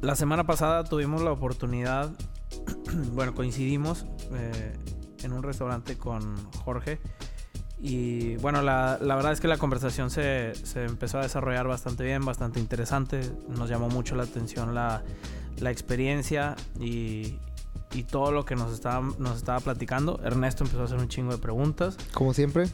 La semana pasada tuvimos la oportunidad, bueno, coincidimos eh, en un restaurante con Jorge. Y bueno, la, la verdad es que la conversación se, se, empezó a desarrollar bastante bien, bastante interesante. Nos llamó mucho la atención la, la experiencia y, y, todo lo que nos estaba, nos estaba platicando. Ernesto empezó a hacer un chingo de preguntas. Como siempre.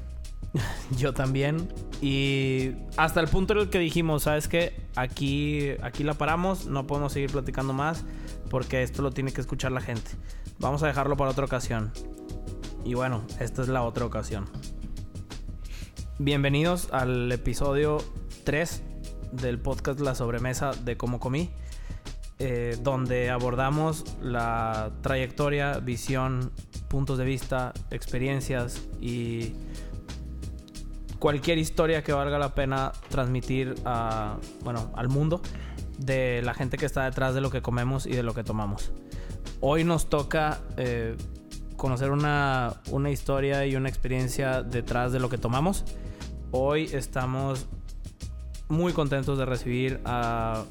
Yo también. Y hasta el punto en el que dijimos, ¿sabes qué? Aquí, aquí la paramos, no podemos seguir platicando más porque esto lo tiene que escuchar la gente. Vamos a dejarlo para otra ocasión. Y bueno, esta es la otra ocasión. Bienvenidos al episodio 3 del podcast La Sobremesa de Cómo Comí, eh, donde abordamos la trayectoria, visión, puntos de vista, experiencias y cualquier historia que valga la pena transmitir bueno, al mundo de la gente que está detrás de lo que comemos y de lo que tomamos. Hoy nos toca eh, conocer una, una historia y una experiencia detrás de lo que tomamos. Hoy estamos muy contentos de recibir a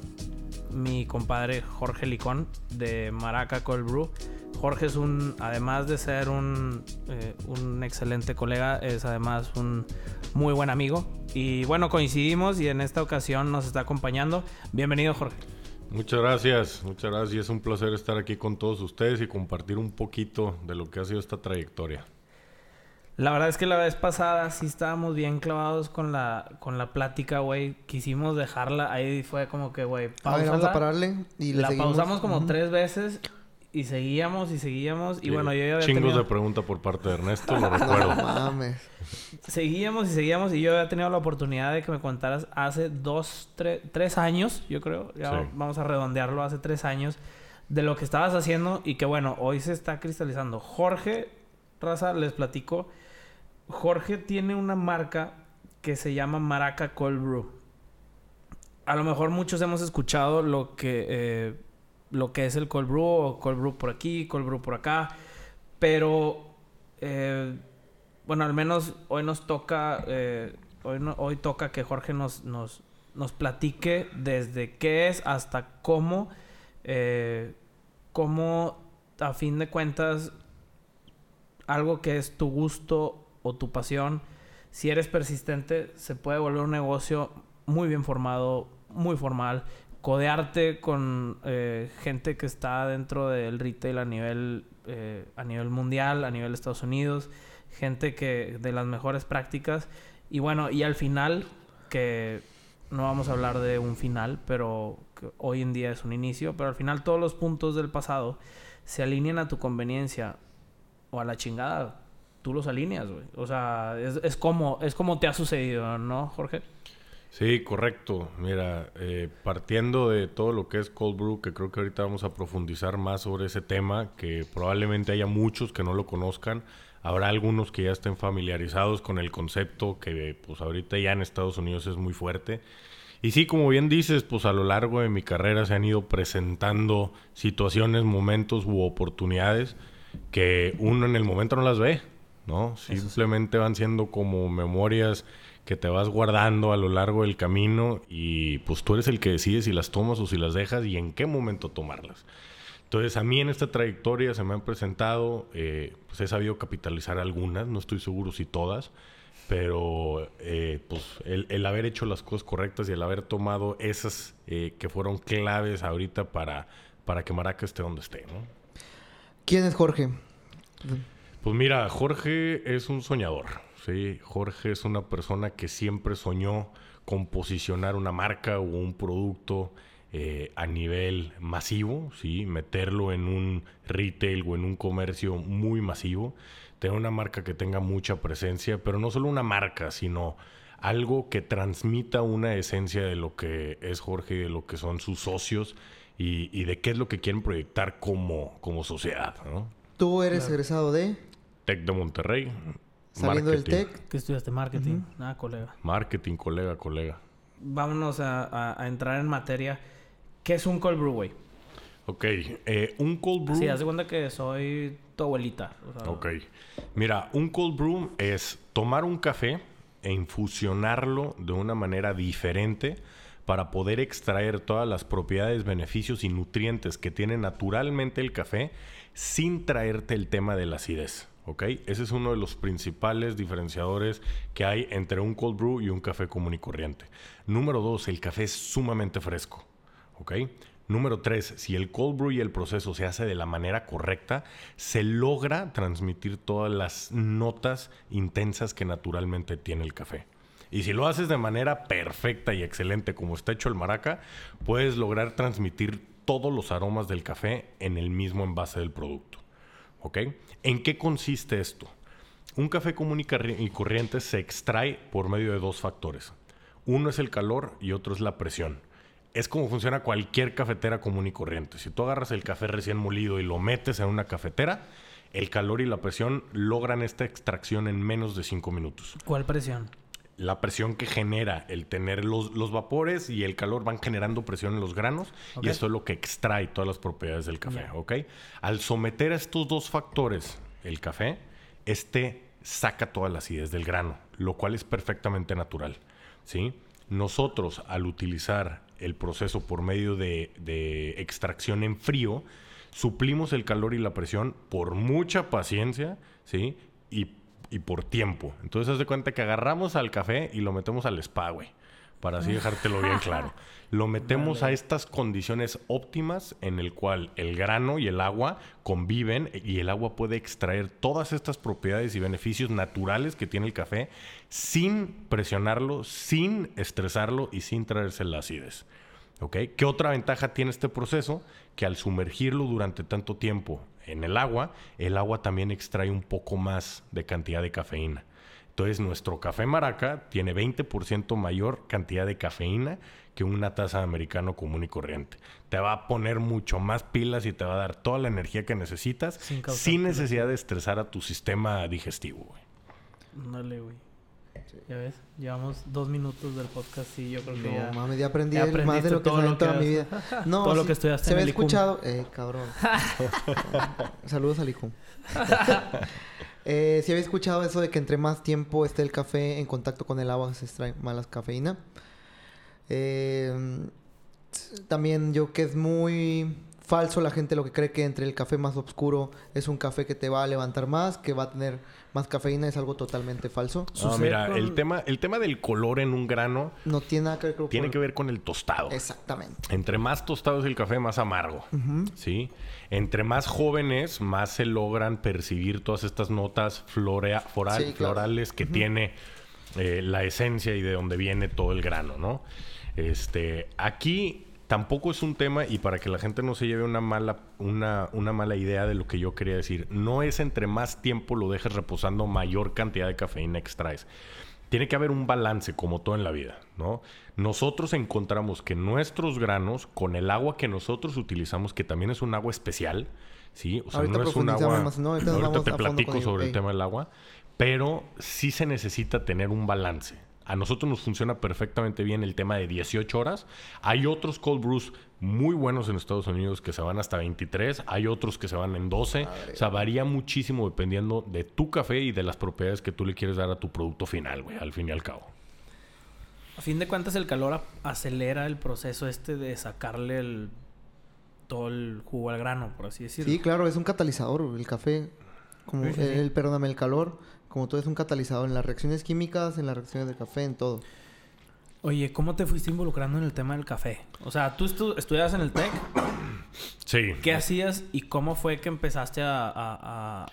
mi compadre Jorge Licón de Maraca Cold Brew. Jorge es un, además de ser un, eh, un excelente colega, es además un muy buen amigo. Y bueno, coincidimos y en esta ocasión nos está acompañando. Bienvenido, Jorge. Muchas gracias, muchas gracias. Es un placer estar aquí con todos ustedes y compartir un poquito de lo que ha sido esta trayectoria. La verdad es que la vez pasada sí estábamos bien clavados con la, con la plática, güey. Quisimos dejarla, ahí fue como que, güey, vamos a pararle y La pausamos como tres veces y seguíamos y seguíamos. Y, bueno, yo ya había Chingos de pregunta por parte de Ernesto, lo recuerdo. no mames. Seguíamos y seguíamos y yo había tenido la oportunidad de que me contaras hace dos, tres años, yo creo. Ya vamos a redondearlo, hace tres años, de lo que estabas haciendo y que bueno, hoy se está cristalizando. Jorge, raza, les platico. Jorge tiene una marca que se llama Maraca Cold Brew. A lo mejor muchos hemos escuchado lo que, eh, lo que es el cold brew o cold brew por aquí, cold brew por acá. Pero, eh, bueno, al menos hoy nos toca, eh, hoy, hoy toca que Jorge nos, nos, nos platique desde qué es hasta cómo, cómo a fin de cuentas, algo que es tu gusto o tu pasión, si eres persistente, se puede volver un negocio muy bien formado, muy formal, codearte con eh, gente que está dentro del retail a nivel, eh, a nivel mundial, a nivel de Estados Unidos, gente que de las mejores prácticas. Y bueno, y al final, que no vamos a hablar de un final, pero hoy en día es un inicio, pero al final todos los puntos del pasado se alinean a tu conveniencia o a la chingada tú los alineas, güey. O sea, es, como, es como te ha sucedido, ¿no, Jorge? Sí, correcto. Mira, eh, partiendo de todo lo que es cold brew, que creo que ahorita vamos a profundizar más sobre ese tema, que probablemente haya muchos que no lo conozcan. Habrá algunos que ya estén familiarizados con el concepto, que pues ahorita ya en Estados Unidos es muy fuerte. Y sí, como bien dices, pues a lo largo de mi carrera se han ido presentando situaciones, momentos u oportunidades que uno en el momento no las ve. ¿No? Simplemente van siendo como memorias que te vas guardando a lo largo del camino y pues tú eres el que decide si las tomas o si las dejas y en qué momento tomarlas. Entonces a mí en esta trayectoria se me han presentado, eh, pues he sabido capitalizar algunas, no estoy seguro si todas, pero eh, pues el, haber hecho las cosas correctas y el haber tomado esas eh, que fueron claves ahorita para, para que Maraca esté donde esté, ¿no? ¿Quién es Jorge? Pues mira, Jorge es un soñador. Sí, Jorge es una persona que siempre soñó con posicionar una marca o un producto eh, a nivel masivo, sí, meterlo en un retail o en un comercio muy masivo, tener una marca que tenga mucha presencia, pero no solo una marca, sino algo que transmita una esencia de lo que es Jorge y de lo que son sus socios y, de qué es lo que quieren proyectar como, como sociedad. ¿no? ¿Tú eres egresado de? Tec de Monterrey. Saliendo del Tec. ¿Qué estudiaste? Marketing. Nada, ah, colega. Marketing, colega, colega. Vámonos a, entrar en materia. ¿Qué es un cold brew, güey? Ok. Eh, un cold brew... Sí, haz de cuenta que soy tu abuelita. ok. Mira, un cold brew es tomar un café e infusionarlo de una manera diferente para poder extraer todas las propiedades, beneficios y nutrientes que tiene naturalmente el café sin traerte el tema de la acidez. ¿Ok? Ese es uno de los principales diferenciadores que hay entre un cold brew y un café común y corriente. Número dos, el café es sumamente fresco, ¿ok? Número tres, si el cold brew y el proceso se hace de la manera correcta, se logra transmitir todas las notas intensas que naturalmente tiene el café. Y si lo haces de manera perfecta y excelente como está hecho el maraca, puedes lograr transmitir todos los aromas del café en el mismo envase del producto. ¿En qué consiste esto? Un café común y corriente se extrae por medio de dos factores. Uno es el calor y otro es la presión. Es como funciona cualquier cafetera común y corriente. Si tú agarras el café recién molido y lo metes en una cafetera, el calor y la presión logran esta extracción en menos de 5 minutos. ¿Cuál presión? La presión que genera el tener los, los, vapores y el calor van generando presión en los granos y eso es lo que extrae todas las propiedades del café, ¿ok? Al someter a estos dos factores el café, este saca toda la acidez del grano, lo cual es perfectamente natural, ¿sí? Nosotros al utilizar el proceso por medio de, de extracción en frío, suplimos el calor y la presión por mucha paciencia, ¿sí? Y y por tiempo. Entonces, haz de cuenta que agarramos al café y lo metemos al spa, güey. Para así dejártelo bien claro. Lo metemos a estas condiciones óptimas en el cual el grano y el agua conviven y el agua puede extraer todas estas propiedades y beneficios naturales que tiene el café sin presionarlo, sin estresarlo y sin traerse la acidez. ¿Ok? ¿Qué otra ventaja tiene este proceso? Que al sumergirlo durante tanto tiempo en el agua, el agua también extrae un poco más de cantidad de cafeína. Entonces nuestro café maraca tiene 20% mayor cantidad de cafeína que una taza de americano común y corriente. Te va a poner mucho más pilas y te va a dar toda la energía que necesitas sin, necesidad de estresar a tu sistema digestivo. Dale, güey. Ya ves, llevamos dos minutos del podcast y yo creo que no, ya... mames, ya aprendí más de lo que sabía en toda mi vida. No, todo lo que estudiaste Se había escuchado... Eh, cabrón. Saludos al hijo. eh, si había escuchado eso de que entre más tiempo esté el café en contacto con el agua se extrae más cafeína. Eh, también yo que es muy falso la gente lo que cree que entre el café más oscuro es un café que te va a levantar más, que va a tener más cafeína, es algo totalmente falso. No, mira, el tema, el tema del color en un grano no tiene nada que ver con Tiene que ver con el tostado. Exactamente. Entre más tostado es el café, más amargo. ¿Sí? Entre más jóvenes, más se logran percibir todas estas notas florea, florales que tiene eh, la esencia y de donde viene todo el grano, ¿no? Este, aquí tampoco es un tema, y para que la gente no se lleve una mala, una, una, mala idea de lo que yo quería decir, no es entre más tiempo lo dejes reposando, mayor cantidad de cafeína extraes. Tiene que haber un balance, como todo en la vida, ¿no? Nosotros encontramos que nuestros granos, con el agua que nosotros utilizamos, que también es un agua especial, ¿sí? O sea, no es un agua... ahorita te platico sobre el tema del agua, pero sí se necesita tener un balance. A nosotros nos funciona perfectamente bien el tema de 18 horas. Hay otros cold brews muy buenos en Estados Unidos que se van hasta 23. Hay otros que se van en 12. O sea, varía muchísimo dependiendo de tu café y de las propiedades que tú le quieres dar a tu producto final, güey, al fin y al cabo. A fin de cuentas, el calor acelera el proceso este de sacarle el, todo el jugo al grano, por así decirlo. Sí, claro, es un catalizador. El café, como el, perdóname, el calor como tú eres un catalizador en las reacciones químicas, en las reacciones de café, en todo. Oye, ¿cómo te fuiste involucrando en el tema del café? O sea, tú estudias en el TEC. Sí. ¿Qué hacías y cómo fue que empezaste a...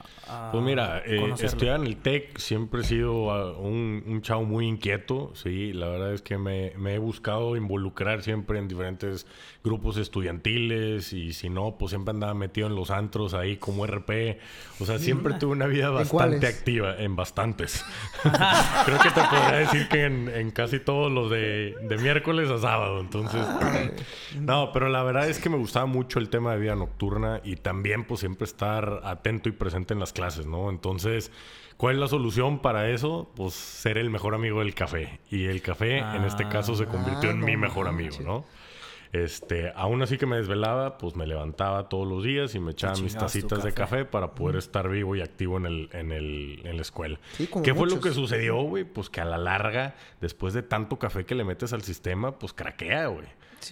pues mira, eh, estudiar en el TEC siempre he sido ah, un, un, chavo muy inquieto, sí. La verdad es que me, me, he buscado involucrar siempre en diferentes grupos estudiantiles y si no, pues siempre andaba metido en los antros ahí como RP. O sea, siempre tuve una vida bastante activa, en bastantes. Creo que te podría decir que en, en casi todos los de, de miércoles a sábado, entonces... no, pero la verdad es que me gustaba mucho el tema de vida nocturna y también pues siempre estar atento y presente en las clases, ¿no? Entonces, ¿cuál es la solución para eso? Pues ser el mejor amigo del café. Y el café en este caso se convirtió en ah, mi mejor amigo, ¿no? Este, aún así que me desvelaba, pues me levantaba todos los días y me echaba mis tacitas de café. para poder estar vivo y activo en, el, en, el, en la escuela. Sí, como ¿Qué fue lo que sucedió, güey? Pues que a la larga, después de tanto café que le metes al sistema, pues craquea, güey.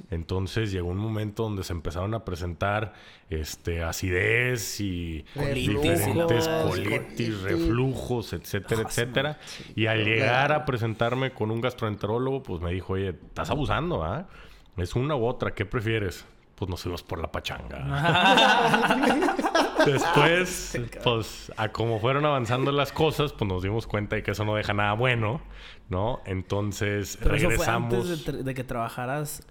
Entonces llegó un momento donde se empezaron a presentar este, acidez y Reflujos, diferentes colitis. reflujos, etcétera, Ah, etcétera. Y al llegar a presentarme con un gastroenterólogo, pues me dijo, oye, estás abusando, ¿ah? Es una u otra, ¿qué prefieres? Pues nos fuimos por la pachanga. Después, pues, a como fueron avanzando las cosas, pues nos dimos cuenta de que eso no deja nada bueno, ¿no? Entonces Pero eso fue regresamos. antes de, que trabajaras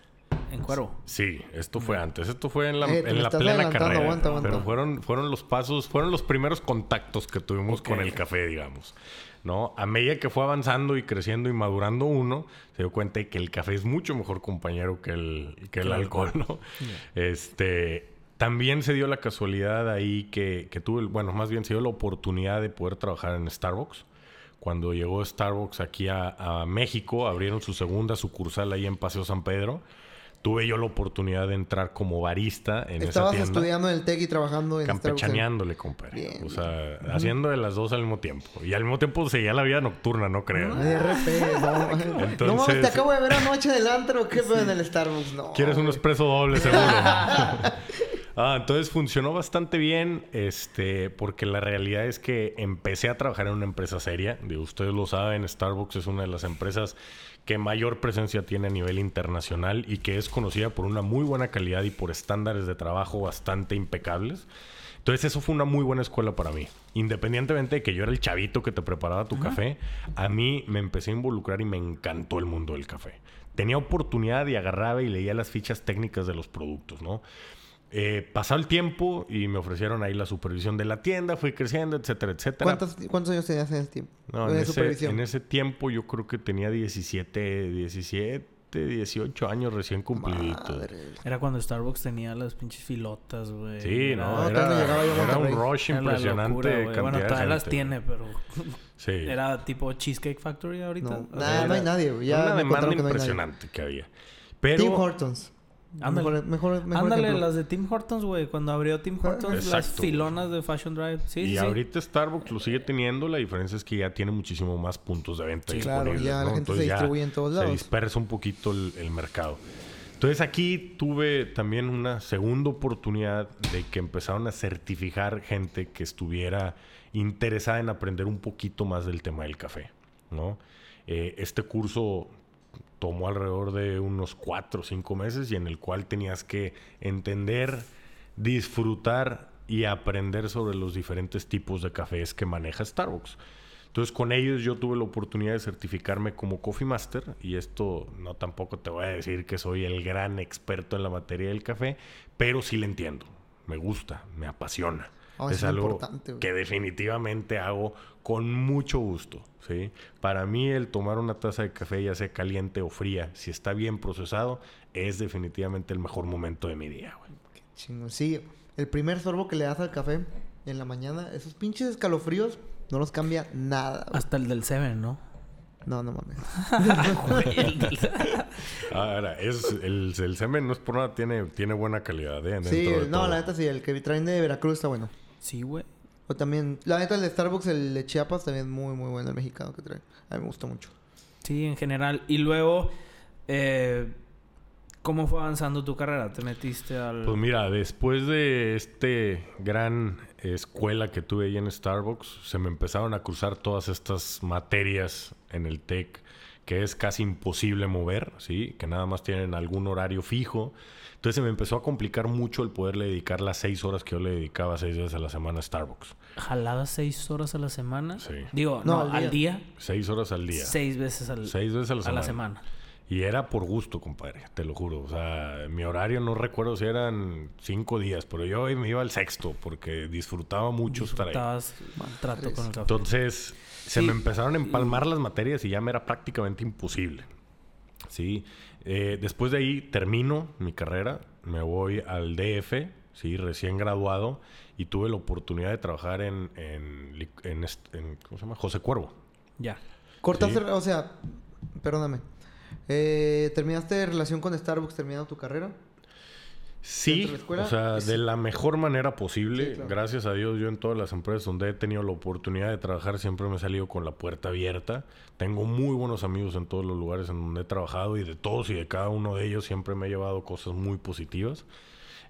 en cuero. Sí, esto fue antes. Esto fue en la, Eh, en la plena carrera. aguanta, aguanta. Pero fueron, fueron los pasos, fueron los primeros contactos que tuvimos con el café, digamos. ¿No? A medida que fue avanzando y creciendo y madurando uno, se dio cuenta de que el café es mucho mejor compañero que el, que el alcohol, ¿no? Este. También se dio la casualidad ahí que, que tuve, el- bueno, más bien se dio la oportunidad de poder trabajar en Starbucks. Cuando llegó Starbucks aquí a, a México, abrieron su segunda sucursal ahí en Paseo San Pedro. Tuve yo la oportunidad de entrar como barista en esa Estabas tienda. estudiando en el TEC y trabajando en. Campechaneándole, compadre. Bien, o sea, haciendo de las dos al mismo tiempo. Y al mismo tiempo seguía la vida nocturna, no creas. Ay, RP, no. no mames, te acabo de ver anoche en el antro. ¿Qué pedo en el Starbucks? No. ¿Quieres un expreso doble, seguro? ah, entonces funcionó bastante bien, este, porque la realidad es que empecé a trabajar en una empresa seria. De ustedes lo saben, Starbucks es una de las empresas que mayor presencia tiene a nivel internacional y que es conocida por una muy buena calidad y por estándares de trabajo bastante impecables. Entonces eso fue una muy buena escuela para mí. Independientemente de que yo era el chavito que te preparaba tu café, a mí me empecé a involucrar y me encantó el mundo del café. Tenía oportunidad y agarraba y leía las fichas técnicas de los productos, ¿no? Eh, pasó el tiempo y me ofrecieron ahí la supervisión de la tienda, fui creciendo, etcétera, etcétera. ¿Cuántos, ¿Cuántos años tenías en ese tiempo? No, en, ese, supervisión. en ese tiempo yo creo que tenía 17, 17, 18 años recién cumpliditos. Madre. Era cuando Starbucks tenía las pinches filotas, güey. Sí, Era- no, No, era, llegaba yo un rush era la impresionante. locura, güey. cantidad Bueno, todavía las tiene, pero... Sí. Era tipo Cheesecake Factory ahorita. No, sea, no hay nadie, güey. Ya una demanda no impresionante que había. Pero Tim Hortons. Ándale. Mejor, mejor, mejor Ándale, ejemplo. las de Tim Hortons, güey. Cuando abrió Tim Hortons, las filonas de Fashion Drive. Sí, y sí, ahorita Starbucks lo sigue teniendo, la diferencia es que ya tiene muchísimo más puntos de venta Sí, claro, ya la ¿no? gente se distribuye en todos Se lados. dispersa un poquito el, el mercado. Entonces aquí tuve también una segunda oportunidad de que empezaron a certificar gente que estuviera interesada en aprender un poquito más del tema del café, ¿no? Eh, este curso tomó alrededor de unos cuatro o cinco meses y en el cual tenías que entender, disfrutar y aprender sobre los diferentes tipos de cafés que maneja Starbucks. Entonces con ellos yo tuve la oportunidad de certificarme como Coffee Master y esto no tampoco te voy a decir que soy el gran experto en la materia del café, pero sí le entiendo, me gusta, me apasiona. Ah, es algo importante, que definitivamente hago con mucho gusto, ¿sí? Para mí el tomar una taza de café, ya sea caliente o fría, si está bien procesado, es definitivamente el mejor momento de mi día, güey. Chingón. Sí, el primer sorbo que le das al café en la mañana, esos pinches escalofríos, no los cambia nada. güey. Hasta el del Seven, ¿no? No, no mames. Ahora, es, el, el semen no es por nada, tiene, tiene buena calidad, ¿eh? Sí, de no, todo. la neta sí, el que traen de Veracruz está bueno. Sí, güey. O también, la neta, el de Starbucks, el de Chiapas, también es muy, muy bueno, el mexicano que trae. A mí me gusta mucho. Sí, en general. Y luego, eh, ¿cómo fue avanzando tu carrera? ¿Te metiste al...? Pues mira, después de este gran escuela que tuve ahí en Starbucks, se me empezaron a cruzar todas estas materias en el TEC que es casi imposible mover, ¿sí? Que nada más tienen algún horario fijo. Entonces se me empezó a complicar mucho el poderle dedicar las seis horas que yo le dedicaba seis veces a la semana a Starbucks. ¿Jalabas seis horas a la semana? Sí. Digo, No, no, al al día. Seis horas al día. Seis veces al, Seis veces a la a semana. la semana. Y era por gusto, compadre, te lo juro. O sea, mi horario no recuerdo si eran cinco días, pero yo me iba al sexto porque disfrutaba mucho estar ahí. Estabas trato con el café. Entonces, se Sí. me empezaron a empalmar las materias y ya me era prácticamente imposible. Sí. Eh, después de ahí termino mi carrera, me voy al DF, sí, recién graduado, y tuve la oportunidad de trabajar en, en, ¿cómo se llama? José Cuervo. Ya. Cortaste, Sí. o sea, perdóname. Eh, ¿Terminaste relación con Starbucks terminando tu carrera? Sí, o sea, de la mejor manera posible. Gracias a Dios, yo en todas las empresas donde he tenido la oportunidad de trabajar siempre me he salido con la puerta abierta. Tengo muy buenos amigos en todos los lugares en donde he trabajado y de todos y de cada uno de ellos siempre me he llevado cosas muy positivas.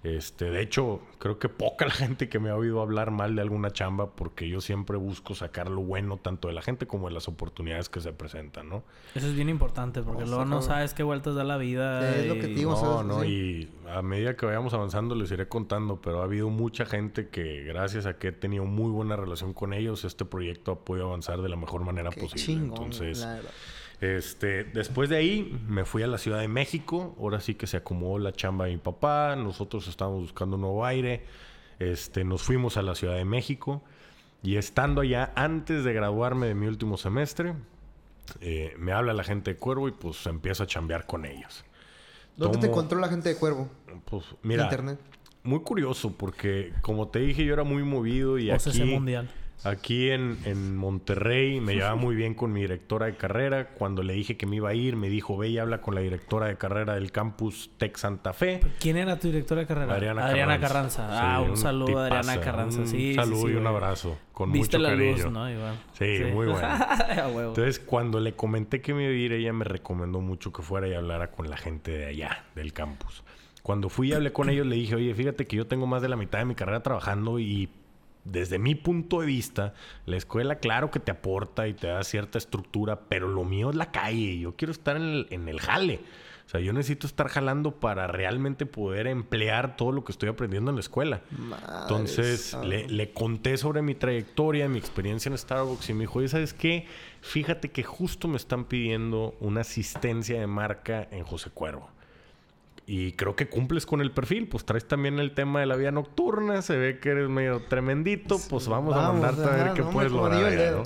Este, de hecho, creo que poca la gente que me ha oído hablar mal de alguna chamba porque yo siempre busco sacar lo bueno tanto de la gente como de las oportunidades que se presentan, ¿no? Eso es bien importante porque luego no sabes qué vueltas da la vida. Es lo que digo, no, no, y a medida que vayamos avanzando les iré contando, pero ha habido mucha gente que gracias a que he tenido muy buena relación con ellos, este proyecto ha podido avanzar de la mejor manera posible. Entonces, este, después de ahí me fui a la Ciudad de México. Ahora sí que se acomodó la chamba de mi papá. Nosotros estábamos buscando un nuevo aire. Este, nos fuimos a la Ciudad de México. Y estando allá, antes de graduarme de mi último semestre, eh, me habla la gente de Cuervo y pues empiezo a chambear con ellos. ¿Dónde te encontró la gente de Cuervo? Pues mira, Internet. muy curioso porque como te dije yo era muy movido y aquí mundial. Aquí en, en, Monterrey me llevaba muy bien con mi directora de carrera. Cuando le dije que me iba a ir, me dijo, ve y habla con la directora de carrera del campus Tech Santa Fe. ¿Quién era tu directora de carrera? Adriana, Carranza. ah, un, saludo a Adriana Carranza. Sí, un saludo y un abrazo. Con mucho la cariño. Luz, ¿no? Sí, muy bueno. Entonces, cuando le comenté que me iba a ir, ella me recomendó mucho que fuera y hablara con la gente de allá, del campus. Cuando fui y hablé con ellos, le dije, oye, fíjate que yo tengo más de la mitad de mi carrera trabajando y desde mi punto de vista, la escuela, claro que te aporta y te da cierta estructura, pero lo mío es la calle. Yo quiero estar en el, jale. O sea, yo necesito estar jalando para realmente poder emplear todo lo que estoy aprendiendo en la escuela. Entonces, le, le, conté sobre mi trayectoria, mi experiencia en Starbucks y me dijo, ¿sabes qué? Fíjate que justo me están pidiendo una asistencia de marca en José Cuervo. Y creo que cumples con el perfil. Pues traes también el tema de la vida nocturna. Se ve que eres medio tremendito. Pues vamos, a mandarte a ver qué puedes lograr.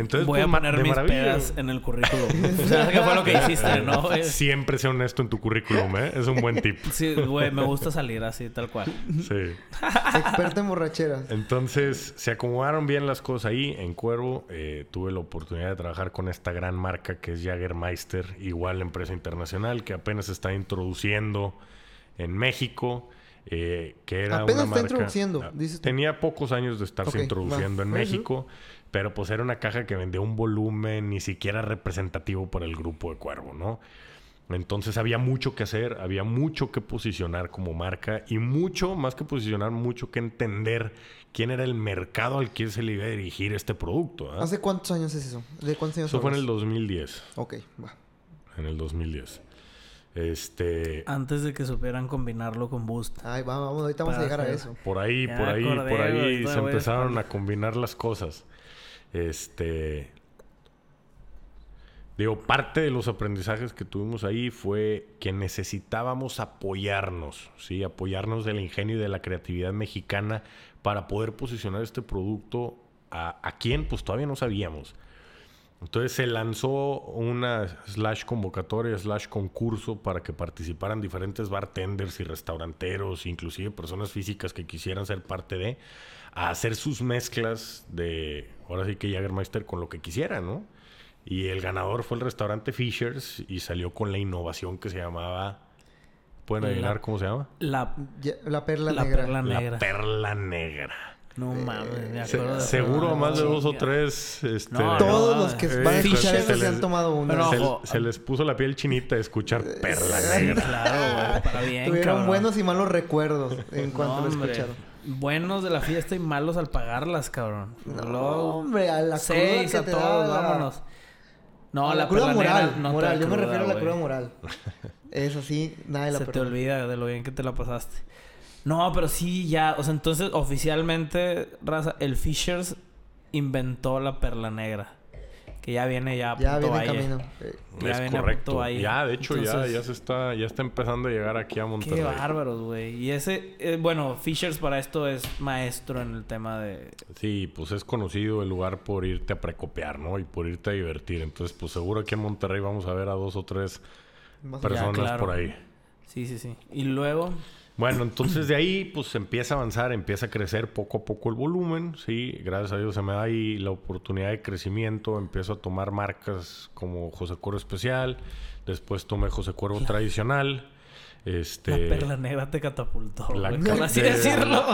Entonces, Voy a pues, poner mis pedas en el currículum. o sea, que fue lo que hiciste, ¿no? Siempre sea honesto en tu currículum, ¿eh? Es un buen tip. sí, güey, me gusta salir así, tal cual. Sí. Experta en borracheras. Entonces, se acomodaron bien las cosas ahí. En Cuervo eh, tuve la oportunidad de trabajar con esta gran marca que es Jagermeister, igual empresa internacional que apenas se está introduciendo en México. Eh, que era Apenas una está introduciendo, ah, Tenía pocos años de estarse introduciendo en México. Pero pues era una caja que vendía un volumen ni siquiera representativo para el grupo de Cuervo, ¿no? Entonces había mucho que hacer, había mucho que posicionar como marca y mucho, más que posicionar, mucho que entender quién era el mercado al que se le iba a dirigir este producto. ¿Hace cuántos años es eso? ¿De cuántos años Eso fue en el 2010. Ok, va. En el 2010. Este. Antes de que supieran combinarlo con Boost. Ay, vamos, vamos ahorita vamos a llegar a eso. Por ahí, por ahí, por ahí se empezaron a combinar las cosas. Este. Digo, parte de los aprendizajes que tuvimos ahí fue que necesitábamos apoyarnos, ¿sí? Apoyarnos del ingenio y de la creatividad mexicana para poder posicionar este producto a, a quien pues todavía no sabíamos. Entonces se lanzó una slash convocatoria, slash concurso para que participaran diferentes bartenders y restauranteros, inclusive personas físicas que quisieran ser parte de, a hacer sus mezclas de, ahora sí que Jagermeister con lo que quisieran, ¿no? Y el ganador fue el restaurante Fishers y salió con la innovación que se llamaba... ¿Pueden adivinar cómo se llama? La, la perla negra. Perla negra. La perla negra. No eh, mames, me acuerdo. seguro más de dos o tres. Este, todos los que van a escuchar eso se, han tomado uno. Se, les puso la piel chinita de escuchar perla negra. Claro, Para bien, Tuvieron buenos y malos recuerdos en cuanto lo escucharon. Buenos de la fiesta y malos al pagarlas, cabrón. No, hombre, a la Seis a todos, vámonos. No, a la, cruda moral. No moral. Yo me refiero a la cruda moral. Eso sí, nadie la Se te olvida de lo bien que te la pasaste. No, pero sí, ya. O sea, entonces oficialmente, raza, el Fishers inventó la perla negra. Que ya viene ya a Ya viene camino. Ya es correcto. Ya, de hecho, ya, ya se está, ya está empezando a llegar aquí a Monterrey. Qué bárbaros, güey. Y ese, eh, bueno, Fishers para esto es maestro en el tema de. Sí, pues es conocido el lugar por irte a precopiar, ¿no? Y por irte a divertir. Entonces, pues seguro aquí en Monterrey vamos a ver a dos o tres personas por ahí. Sí, sí, sí. Y luego. Bueno, entonces de ahí pues empieza a avanzar, empieza a crecer poco a poco el volumen, sí, gracias a Dios se me da ahí la oportunidad de crecimiento, empiezo a tomar marcas como José Coro Especial, Después tomé José Cuervo tradicional. Este, La perla negra te catapultó. La güey, por así de- decirlo.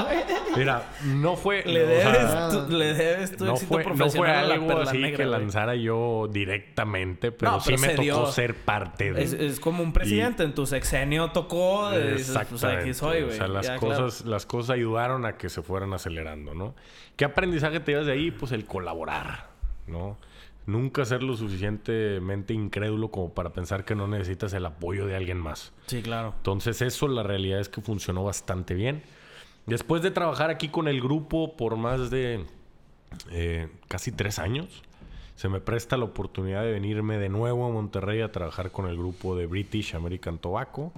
Mira, no fue. Le o sea, debes, tu, le debes tu no éxito fue, no fue profesional a la algo así negra. que güey. lanzara yo directamente, pero, No, sí pero me se tocó dio. ser parte de. Es, es como un presidente. En tu sexenio tocó. pues Exactamente. aquí soy, güey. O sea, las Ya, cosas, claro. las cosas ayudaron a que se fueran acelerando, ¿no? ¿Qué aprendizaje te llevas de ahí? Pues el colaborar, ¿no? Nunca ser lo suficientemente incrédulo como para pensar que no necesitas el apoyo de alguien más. Sí, claro. Entonces eso la realidad es que funcionó bastante bien. Después de trabajar aquí con el grupo por más de eh, casi tres años, se me presta la oportunidad de venirme de nuevo a Monterrey a trabajar con el grupo de British American Tobacco,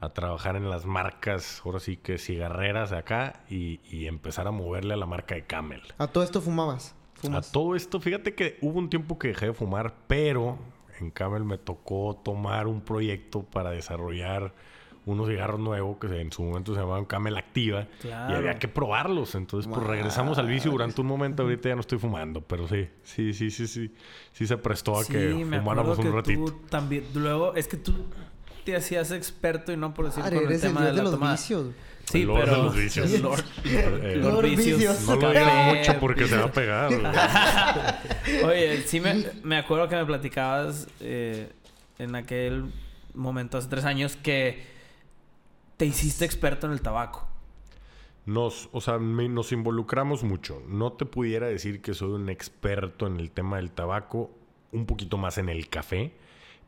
a trabajar en las marcas, ahora sí que cigarreras de acá y, y empezar a moverle a la marca de Camel. A todo esto fumabas. A todo esto, fíjate que hubo un tiempo que dejé de fumar, pero en Camel me tocó tomar un proyecto para desarrollar unos cigarros nuevos que en su momento se llamaban Camel Activa Claro. y había que probarlos. Entonces, pues regresamos al vicio durante un momento. Ahorita ya no estoy fumando, pero sí, sí, sí, sí, sí. Sí se prestó a Sí, que fumáramos un que ratito. tú también... Luego, es que tú te hacías experto y no por decir Madre, con el tema de la los tomada. vicios. Sí, Lord pero... de los vicios. Lord, Eh, Lord Lord vicios. vicios. No lo digas mucho porque se va a pegar. Oye, sí me, me acuerdo que me platicabas eh, en aquel momento, hace tres años, que te hiciste experto en el tabaco. Nos, o sea, me- nos involucramos mucho. No te pudiera decir que soy un experto en el tema del tabaco, un poquito más en el café,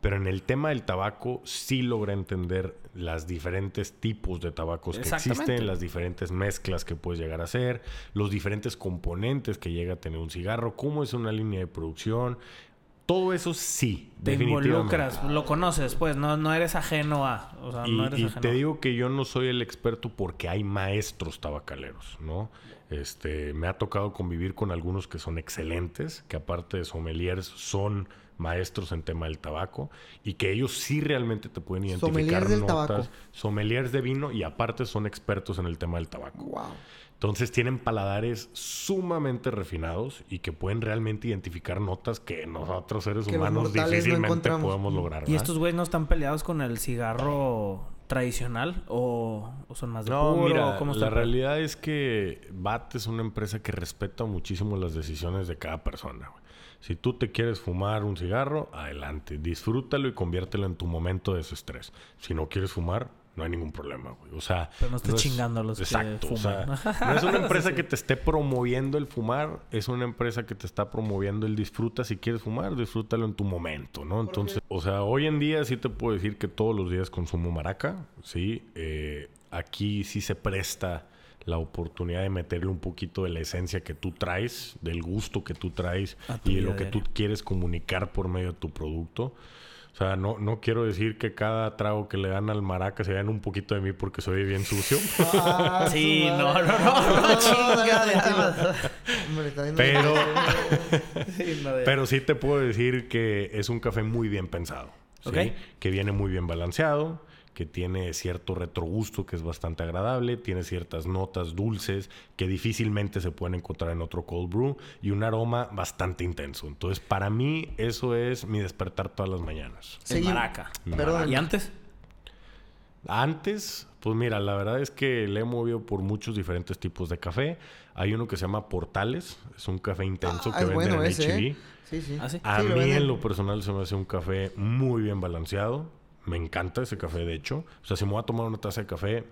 pero en el tema del tabaco sí logré entender las diferentes tipos de tabacos que existen, las diferentes mezclas que puedes llegar a hacer, los diferentes componentes que llega a tener un cigarro, cómo es una línea de producción. Todo eso sí, Te involucras, lo conoces, pues, no, no eres ajeno a. O sea, Y, no eres y ajeno te digo que yo no soy el experto porque hay maestros tabacaleros, ¿no? Este, me ha tocado convivir con algunos que son excelentes, que aparte de sommeliers son maestros en tema del tabaco y que ellos sí realmente te pueden identificar Sommeliers del notas, tabaco. sommeliers de vino y aparte son expertos en el tema del tabaco. Wow. Entonces tienen paladares sumamente refinados y que pueden realmente identificar notas que nosotros seres Que humanos no difícilmente encontramos. podemos lograr. ¿Y ¿verdad? estos güeyes no están peleados con el cigarro tradicional? ¿O, o son más de No, puro? mira, ¿Cómo la realidad es que BAT es una empresa que respeta muchísimo las decisiones de cada persona. güey. Si tú te quieres fumar un cigarro, adelante, disfrútalo y conviértelo en tu momento de desestrés. Si no quieres fumar, no hay ningún problema, güey. O sea, Pero no estés es- chingando a los que Exacto, o sea, fuman. no es una empresa que te esté promoviendo el fumar, es una empresa que te está promoviendo el disfruta. Si quieres fumar, disfrútalo en tu momento, ¿no? Entonces, o sea, hoy en día sí te puedo decir que todos los días consumo maraca, ¿sí? Eh, aquí sí se presta la oportunidad de meterle un poquito de la esencia que tú traes, del gusto que tú traes y de lo que tú quieres comunicar por medio de tu producto. O sea, no, no quiero decir que cada trago que le dan al maraca se vean un poquito de mí porque soy bien sucio. Ah, Sí, no, no, no, no, Pero, pero sí te puedo decir que es un café muy bien pensado. ¿sí? Ok. Que viene muy bien balanceado, que tiene cierto retrogusto que es bastante agradable, tiene ciertas notas dulces que difícilmente se pueden encontrar en otro cold brew y un aroma bastante intenso. Entonces, para mí, eso es mi despertar todas las mañanas. El Segui- maraca. Perdón. ¿Y antes? Antes, pues mira, la verdad es que le he movido por muchos diferentes tipos de café. Hay uno que se llama Portales, es un café intenso Ah, que venden bueno en ese, H.B. ¿eh? Sí, sí. ¿Ah, sí? A Sí, lo mí en lo personal se me hace un café muy bien balanceado. Me encanta ese café, de hecho. O sea, si me voy a tomar una taza de café,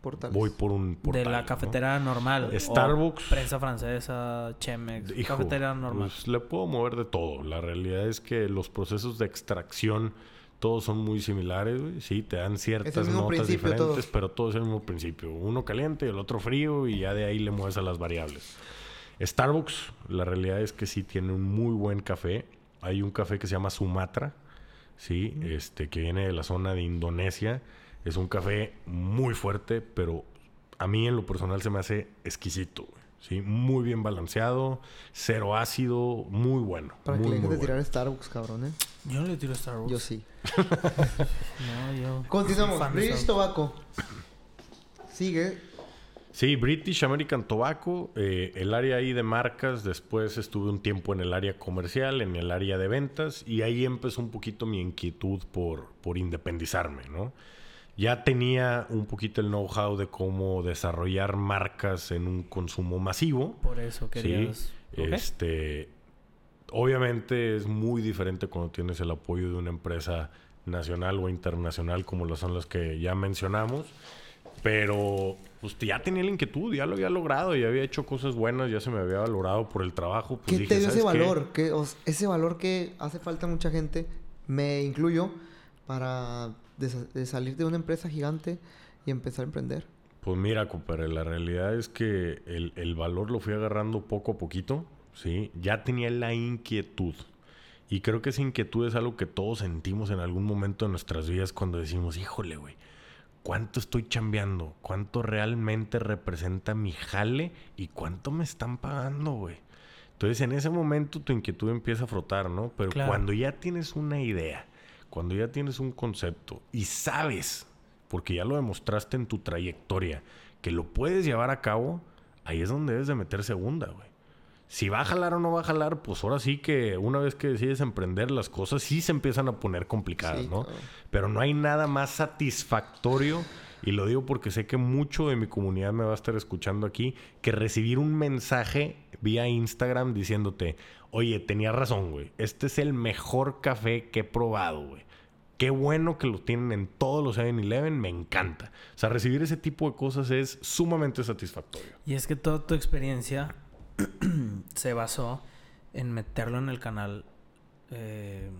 Portales. voy por un de portal. la ¿no? cafetera normal. o Starbucks. Prensa francesa, Chemex. Hijo, cafetera normal. pues, le puedo mover de todo. La realidad es que los procesos de extracción todos son muy similares. güey. Sí, te dan ciertas notas diferentes, todos. pero todo es el mismo principio. Uno caliente, el otro frío y ya de ahí le mueves a las variables. Starbucks, la realidad es que sí tiene un muy buen café. Hay un café que se llama Sumatra, sí, este que viene de la zona de Indonesia. Es un café muy fuerte, pero a mí en lo personal se me hace exquisito, güey. Sí, muy bien balanceado, cero ácido, muy bueno. Para que le dejes de tirar bueno. Starbucks, cabrón, ¿eh? Yo no le tiro Starbucks. Yo sí. No, yo. Continuamos. Starbucks. Tobacco. Sigue. Sí, British American Tobacco, eh, el área ahí de marcas, después estuve un tiempo en el área comercial, en el área de ventas, y ahí empezó un poquito mi inquietud por, por independizarme, ¿no? Ya tenía un poquito el know-how de cómo desarrollar marcas en un consumo masivo. Por eso querías... Sí, este, obviamente es muy diferente cuando tienes el apoyo de una empresa nacional o internacional como lo son las que ya mencionamos. Pero pues ya tenía la inquietud, ya lo había logrado, ya había hecho cosas buenas, ya se me había valorado por el trabajo. Pues ¿Qué te dio ese valor? Que, ese valor que hace falta mucha gente, me incluyo, para de, salir de una empresa gigante y empezar a emprender. Pues mira, compadre, la realidad es que el, el valor lo fui agarrando poco a poquito, ¿sí? Ya tenía la inquietud. Y creo que esa inquietud es algo que todos sentimos en algún momento de nuestras vidas cuando decimos, híjole, güey, cuánto estoy chambeando, cuánto realmente representa mi jale y cuánto me están pagando, güey. Entonces en ese momento tu inquietud empieza a frotar, ¿no? Pero cuando ya tienes una idea, cuando ya tienes un concepto y sabes, porque ya lo demostraste en tu trayectoria, que lo puedes llevar a cabo, ahí es donde debes de meter segunda, güey. Si va a jalar o no va a jalar, pues ahora sí que una vez que decides emprender las cosas sí se empiezan a poner complicadas, ¿no? Pero no hay nada más satisfactorio, y lo digo porque sé que mucho de mi comunidad me va a estar escuchando aquí, que recibir un mensaje vía Instagram diciéndote, oye, tenía razón, güey, este es el mejor café que he probado, güey. Qué bueno que lo tienen en todos los 7-Eleven, me encanta. O sea, recibir ese tipo de cosas es sumamente satisfactorio. Y es que toda tu experiencia se basó en meterlo en el canal, eh,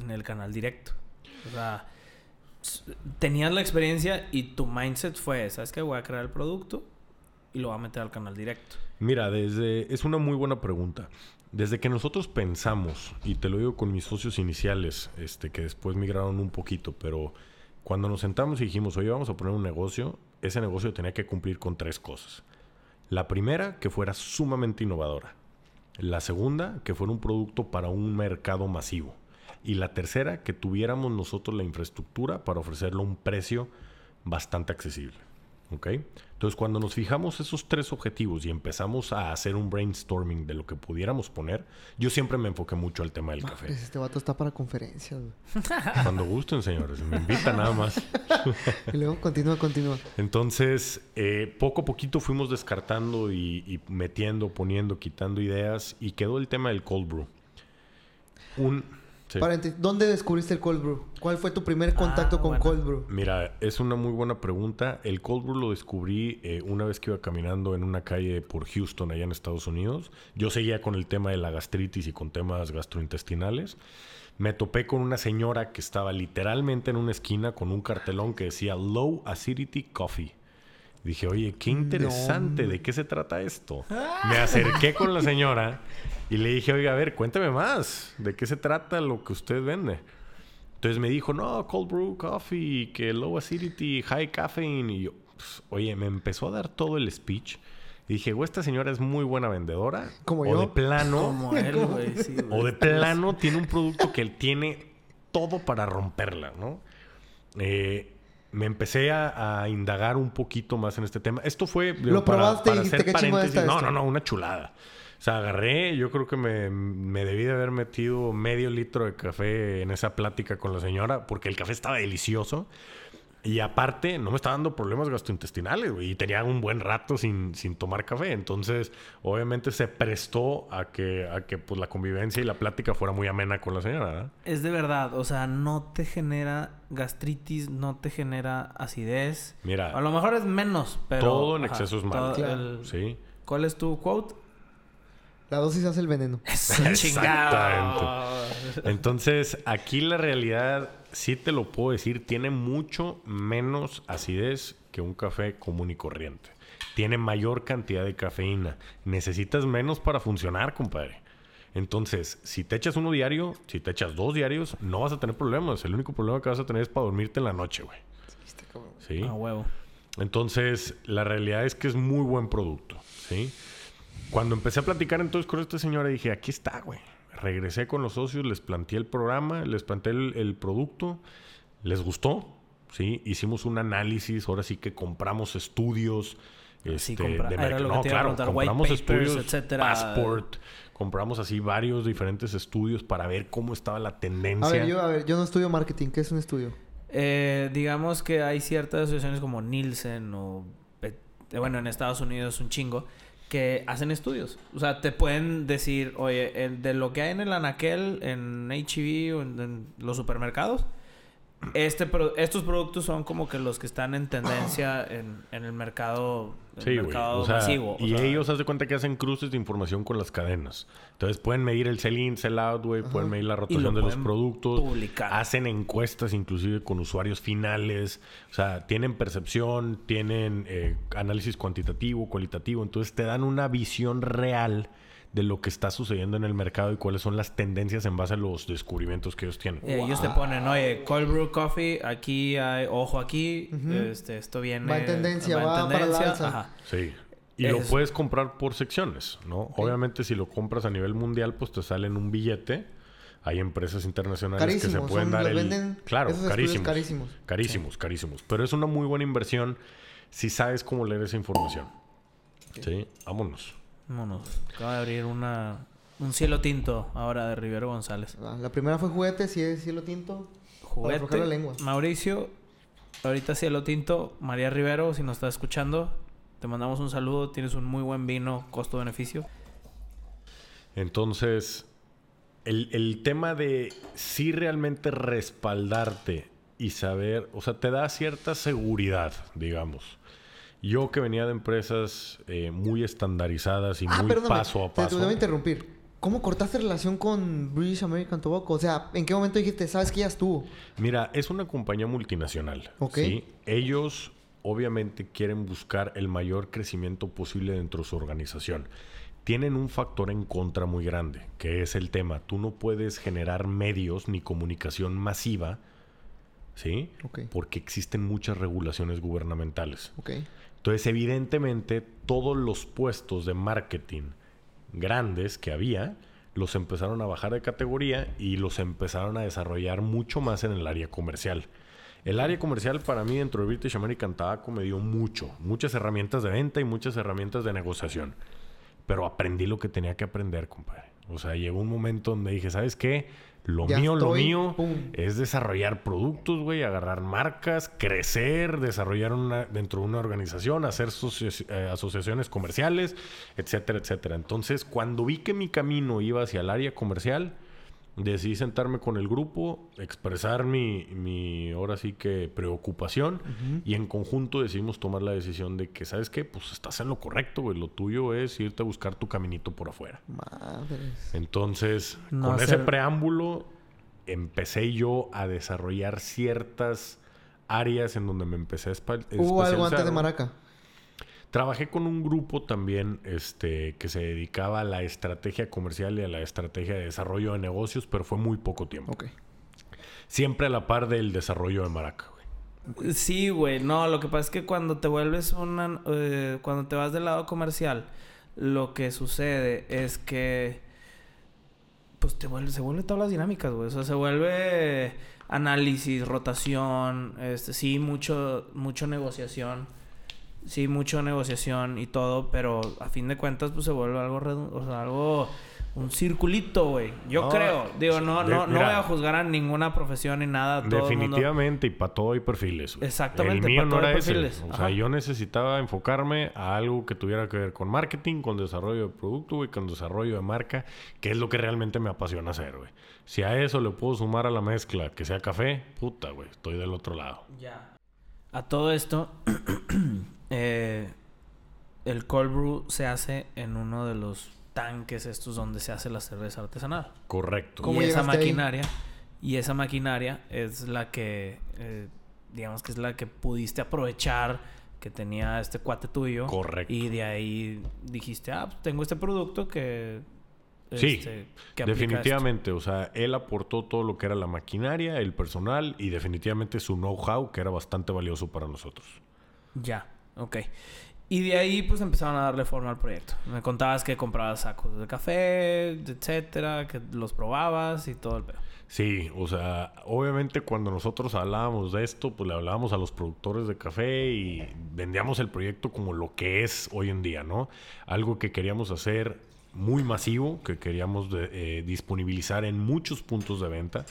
en el canal directo. O sea, tenías la experiencia y tu mindset fue, ¿sabes qué? Voy a crear el producto y lo voy a meter al canal directo. Mira, desde es una muy buena pregunta. Desde que nosotros pensamos, y te lo digo con mis socios iniciales, este, que después migraron un poquito, pero cuando nos sentamos y dijimos, oye, vamos a poner un negocio, ese negocio tenía que cumplir con tres cosas. La primera, que fuera sumamente innovadora. La segunda, que fuera un producto para un mercado masivo. Y la tercera, que tuviéramos nosotros la infraestructura para ofrecerlo a un precio bastante accesible. ¿Ok? Entonces, cuando nos fijamos esos tres objetivos y empezamos a hacer un brainstorming de lo que pudiéramos poner, yo siempre me enfoqué mucho al tema del café. Este vato está para conferencias. Cuando gusten, señores. Me invita nada más. y luego continúa, continúa. Entonces, eh, poco a poquito fuimos descartando y, metiendo, poniendo, quitando ideas y quedó el tema del cold brew. Un ¿dónde descubriste el cold brew? ¿Cuál fue tu primer contacto ah, con cold brew? Mira, es una muy buena pregunta. El cold brew lo descubrí eh, una vez que iba caminando en una calle por Houston, allá en Estados Unidos. Yo seguía con el tema de la gastritis y con temas gastrointestinales. Me topé con una señora que estaba literalmente en una esquina con un cartelón que decía Low Acidity Coffee. Dije, oye, qué interesante, ¿de qué se trata esto? Me acerqué con la señora y le dije, oiga, a ver, cuénteme más, ¿de qué se trata lo que usted vende? Entonces me dijo, no, cold brew coffee, que low acidity, high caffeine. Y yo, pues, oye, me empezó a dar todo el speech. Y dije, güey, esta señora es muy buena vendedora. Como o de plano. Como él, güey. o de plano tiene un producto que él tiene todo para romperla, ¿no? Eh, me empecé a, indagar un poquito más en este tema. Esto fue... Lo probaste y dijiste, qué No, no, no, una chulada. O sea, agarré, yo creo que me, me, debí de haber metido medio litro de café en esa plática con la señora, porque el café estaba delicioso. Y aparte, no me estaba dando problemas gastrointestinales, güey. Y tenía un buen rato sin, sin tomar café. Entonces, obviamente se prestó a que, a que pues, la convivencia y la plática fuera muy amena con la señora, Es de verdad. O sea, no te genera gastritis, no te genera acidez. Mira. A lo mejor es menos, pero... Todo en exceso es malo. Sí. ¿Cuál es tu quote? La dosis hace el veneno. Exactamente. Entonces, aquí la realidad sí te lo puedo decir, tiene mucho menos acidez que un café común y corriente. Tiene mayor cantidad de cafeína. Necesitas menos para funcionar, compadre. Entonces, si te echas uno diario, si te echas dos diarios, no vas a tener problemas. El único problema que vas a tener es para dormirte en la noche, güey. Sí. A huevo. Entonces, la realidad es que es muy buen producto, ¿sí? Cuando empecé a platicar entonces con esta señora, dije, aquí está, güey regresé con los socios, les planteé el programa, les planteé el, producto, les gustó, ¿sí? Hicimos un análisis, ahora sí que compramos estudios Este, compra- de era merc- lo que no, te iba a claro, compramos papers, estudios, etcétera. Passport, compramos así varios diferentes estudios para ver cómo estaba la tendencia. A ver, yo, a ver, yo no estudio marketing. ¿Qué es un estudio? Eh, digamos que hay ciertas asociaciones como Nielsen o... eh, bueno, en Estados Unidos un chingo que hacen estudios. O sea, te pueden decir, oye, el- de lo que hay en el anaquel, en HEB o en los supermercados, este pro- estos productos son como que los que están en tendencia en, en el mercado, en Sí, el güey. mercado O sea, masivo. O y sea, ellos, de cuenta que hacen cruces de información con las cadenas. Entonces, pueden medir el sell-in, sell-out, güey. Pueden medir la rotación de los productos. publicar. Hacen encuestas, inclusive, con usuarios finales. O sea, tienen percepción, tienen eh, análisis cuantitativo, cualitativo. Entonces, te dan una visión real de lo que está sucediendo en el mercado y cuáles son las tendencias en base a los descubrimientos que ellos tienen. Eh, Ellos te ponen, oye, cold brew coffee, aquí hay, ojo aquí, este, esto viene... Va en tendencia, en va para la alza. ajá. Sí. Y lo Es- puedes comprar por secciones, ¿no? Obviamente, si lo compras a nivel mundial, pues te sale en un billete. Hay empresas internacionales que se pueden son- dar el... venden claro, carísimos. carísimos. Carísimos, carísimos. Pero es una muy buena inversión si sabes cómo leer esa información. Sí, vámonos. Vámonos. Acaba de abrir una, un cielo tinto ahora de Rivero González. Ah, La primera fue juguete, si es cielo tinto. Para Juguete. la lengua. Mauricio, ahorita cielo tinto. María Rivero, si nos estás escuchando, te mandamos un saludo. Tienes un muy buen vino, costo-beneficio. Entonces, el, el tema de sí realmente respaldarte y saber, o sea, te da cierta seguridad, digamos. Yo que venía de empresas eh, muy estandarizadas y Ah, muy perdóname. paso a Te, te paso. voy a interrumpir. ¿Cómo cortaste relación con British American Tobacco? O sea, ¿en qué momento dijiste, sabes que ya estuvo? Mira, es una compañía multinacional. Ok. ¿sí? Ellos obviamente quieren buscar el mayor crecimiento posible dentro de su organización. Tienen un factor en contra muy grande, que es el tema. Tú no puedes generar medios ni comunicación masiva, ¿sí? Porque existen muchas regulaciones gubernamentales. Entonces, evidentemente, todos los puestos de marketing grandes que había, los empezaron a bajar de categoría y los empezaron a desarrollar mucho más en el área comercial. El área comercial para mí dentro de British American Tobacco me dio mucho, muchas herramientas de venta y muchas herramientas de negociación. Pero aprendí lo que tenía que aprender, compadre. O sea, llegó un momento donde dije, ¿sabes qué? Lo Ya mío, lo mío pum. es desarrollar productos, güey, agarrar marcas, crecer, desarrollar una, dentro de una organización, hacer eh, asociaciones comerciales, etcétera, etcétera. Entonces, cuando vi que mi camino iba hacia el área comercial, decidí sentarme con el grupo, expresar mi, mi ahora sí que preocupación y en conjunto decidimos tomar la decisión de que, ¿sabes qué? Pues estás en lo correcto, güey. Lo tuyo es irte a buscar tu caminito por afuera. Madres. Entonces, No con ese preámbulo, empecé yo a desarrollar ciertas áreas en donde me empecé a espa- ¿Hubo algo antes de especializar. Maraca? Trabajé con un grupo también este, que se dedicaba a la estrategia comercial y a la estrategia de desarrollo de negocios, pero fue muy poco tiempo. Ok. Siempre a la par del desarrollo de Maraca, güey. Sí, güey. No, lo que pasa es que cuando te vuelves una... eh, cuando te vas del lado comercial, lo que sucede es que... Pues te vuelve, se vuelve todas las dinámicas, güey. O sea, se vuelve análisis, rotación, este, sí, mucho, mucho negociación. Sí, mucho negociación y todo, pero a fin de cuentas, pues se vuelve algo, o sea, algo, un circulito, güey. Yo No, creo. Digo, no, de- no, no mira. voy a juzgar a ninguna profesión ni nada. todo el mundo- Definitivamente, y para todo hay perfiles. güey. Exactamente, El mío no todo era ese. perfiles. O Ajá. sea, yo necesitaba enfocarme a algo que tuviera que ver con marketing, con desarrollo de producto y con desarrollo de marca, que es lo que realmente me apasiona hacer, güey. Si a eso le puedo sumar a la mezcla que sea café, puta, güey, estoy del otro lado. Ya. A todo esto, eh, el cold brew se hace en uno de los tanques estos donde se hace la cerveza artesanal. Correcto. ¿Cómo y esa ahí? maquinaria, y esa maquinaria es la que, eh, digamos que es la que pudiste aprovechar que tenía este cuate tuyo. Correcto. Y de ahí dijiste, ah, pues tengo este producto que... Sí, este, que esto". definitivamente. O sea, él aportó todo lo que era la maquinaria, el personal y definitivamente su know-how, que era bastante valioso para nosotros. Ya, ok. Y de ahí pues empezaron a darle forma al proyecto. Me contabas que comprabas sacos de café, etcétera, que los probabas y todo el pedo. Sí, o sea, obviamente cuando nosotros hablábamos de esto, pues le hablábamos a los productores de café y vendíamos el proyecto como lo que es hoy en día, ¿no? Algo que queríamos hacer muy masivo, que queríamos eh, disponibilizar en muchos puntos de venta.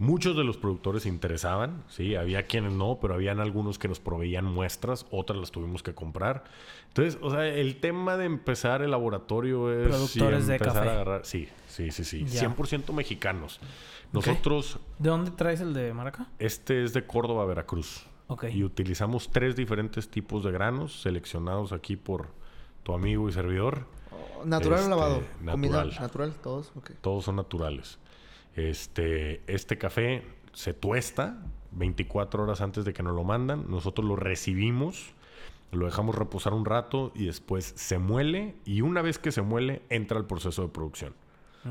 Muchos de los productores se interesaban, sí, había quienes no, pero habían algunos que nos proveían muestras, otras las tuvimos que comprar. Entonces, o sea, el tema de empezar el laboratorio es productores de café. A agarrar, sí, sí, sí, sí, 100% mexicanos. Nosotros ¿De dónde traes el de Maraca? Este es de Córdoba, Veracruz. Ok. Y utilizamos tres diferentes tipos de granos seleccionados aquí por tu amigo y servidor. ¿Natural Este, o lavado? natural. Combinado. Natural, todos. Ok. Todos son naturales. Este, este café se tuesta 24 horas antes de que nos lo mandan. Nosotros lo recibimos, lo dejamos reposar un rato y después se muele. Y una vez que se muele, entra al proceso de producción.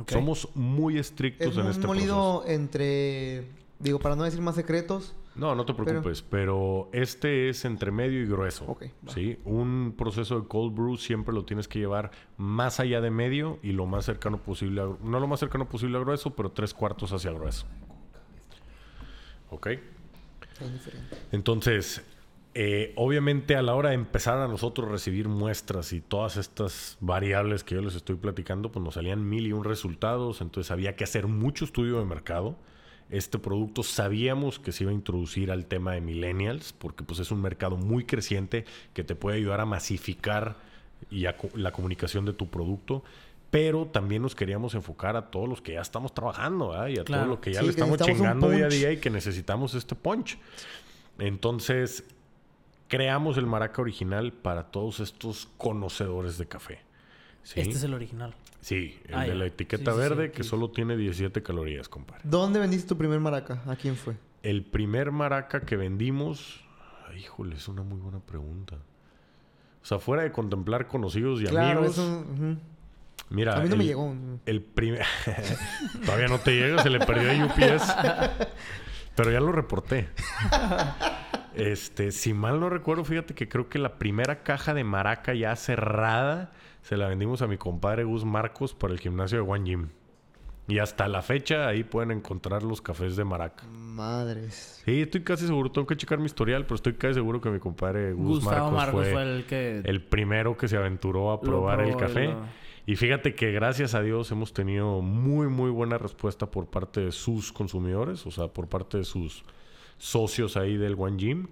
Somos muy estrictos Es en este molido entre... Digo, para no decir más secretos. No, no te preocupes, pero... este es entre medio y grueso. ¿sí? Un proceso de cold brew siempre lo tienes que llevar más allá de medio y lo más cercano posible, a, no lo más cercano posible a grueso, pero tres cuartos hacia grueso. ¿Ok? Entonces, eh, obviamente a la hora de empezar a nosotros recibir muestras y todas estas variables que yo les estoy platicando, pues nos salían mil y un resultados, entonces había que hacer mucho estudio de mercado. Este producto sabíamos que se iba a introducir al tema de millennials, porque pues es un mercado muy creciente que te puede ayudar a masificar y a co- la comunicación de tu producto. Pero también nos queríamos enfocar a todos los que ya estamos trabajando y a Claro. todos los que ya Sí, le estamos chingando día a día y que necesitamos este punch. Entonces, creamos el maraca original para todos estos conocedores de café. ¿Sí? Este es el original. Sí, el Ah, de ya. la etiqueta Sí, sí, sí, verde que solo tiene 17 calorías, compadre. ¿Dónde vendiste tu primer maraca? ¿A quién fue? El primer maraca que vendimos... Ay, híjole, es una muy buena pregunta. O sea, fuera de contemplar conocidos y claro, amigos... Mira. A mí no me llegó. El primer... Todavía no te llega, se le perdió a UPS. Pero ya lo reporté. Este, si mal no recuerdo, fíjate que creo que la primera caja de maraca ya cerrada se la vendimos a mi compadre Gus Marcos para el gimnasio de One Gym. Y hasta la fecha ahí pueden encontrar los cafés de maraca. Madres. Sí, estoy casi seguro, tengo que checar mi historial, pero estoy casi seguro que mi compadre Gus Gustavo Marcos, Marcos fue, fue, el que... el primero que se aventuró a probar el café. lo- Y fíjate que gracias a Dios hemos tenido muy, muy buena respuesta por parte de sus consumidores, o sea, por parte de sus socios ahí del One Gym.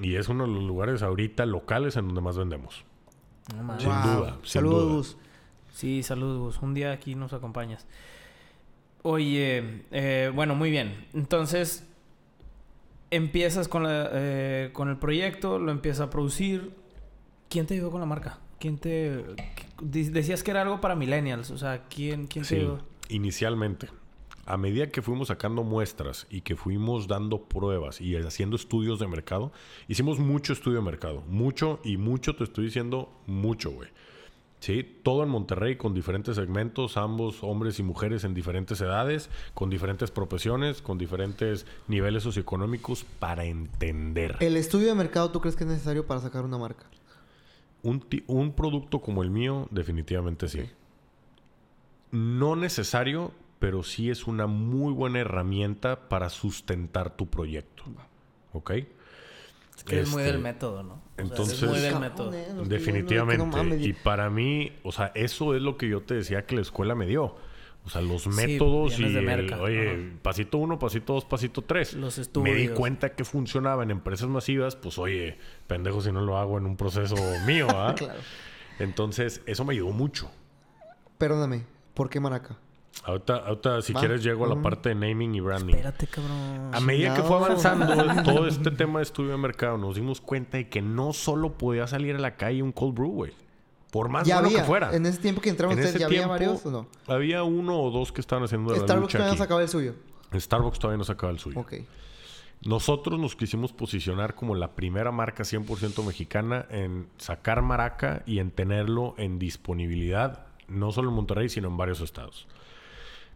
Y es uno de los lugares ahorita locales en donde más vendemos. No mames. Sin Wow. duda, sin Saludos, duda. Sí, saludos. Un día aquí nos acompañas. Oye, eh, bueno, muy bien. Entonces, empiezas con, la, eh, con el proyecto, lo empiezas a producir. ¿Quién te ayudó con la marca? ¿Quién te...? de- Decías que era algo para millennials. O sea, ¿quién, quién te Sí, ayudó? inicialmente. A medida que fuimos sacando muestras y que fuimos dando pruebas y haciendo estudios de mercado, hicimos mucho estudio de mercado. Mucho y mucho, te estoy diciendo mucho, güey. Sí, todo en Monterrey con diferentes segmentos, ambos hombres y mujeres en diferentes edades, con diferentes profesiones, con diferentes niveles socioeconómicos para entender. ¿El estudio de mercado tú crees que es necesario para sacar una marca? Un, producto como el mío, definitivamente sí. No necesario, pero sí es una muy buena herramienta para sustentar tu proyecto. ¿Ok? Es que es muy Este, del método, ¿no? O sea, entonces- es muy del método. Definitivamente. que no mames. y para mí, o sea, eso es lo que yo te decía que la escuela me dio. O sea, los Sí, métodos y vienes de el, oye, Ajá. pasito uno, pasito dos, pasito tres. Los Me di estudios. cuenta que funcionaba en empresas masivas, pues oye, pendejo si no lo hago en un proceso mío, ¿ah? Claro. Entonces, eso me ayudó mucho. Perdóname, ¿por qué maraca? Ahorita, ahorita si Va. quieres, llego a la parte de naming y branding. Espérate, cabrón. A medida que fue avanzando todo este tema de estudio de mercado, nos dimos cuenta de que no solo podía salir a la calle un cold brew, güey. Por más ya bueno había. que fuera. En ese tiempo que entraron En ustedes, ese ¿ya había varios o no? Había uno o dos que estaban haciendo la Starbucks lucha todavía aquí. sacaba el suyo. Starbucks todavía no sacaba el suyo. Ok. Nosotros nos quisimos posicionar como la primera marca 100% mexicana en sacar maraca y en tenerlo en disponibilidad, no solo en Monterrey, sino en varios estados.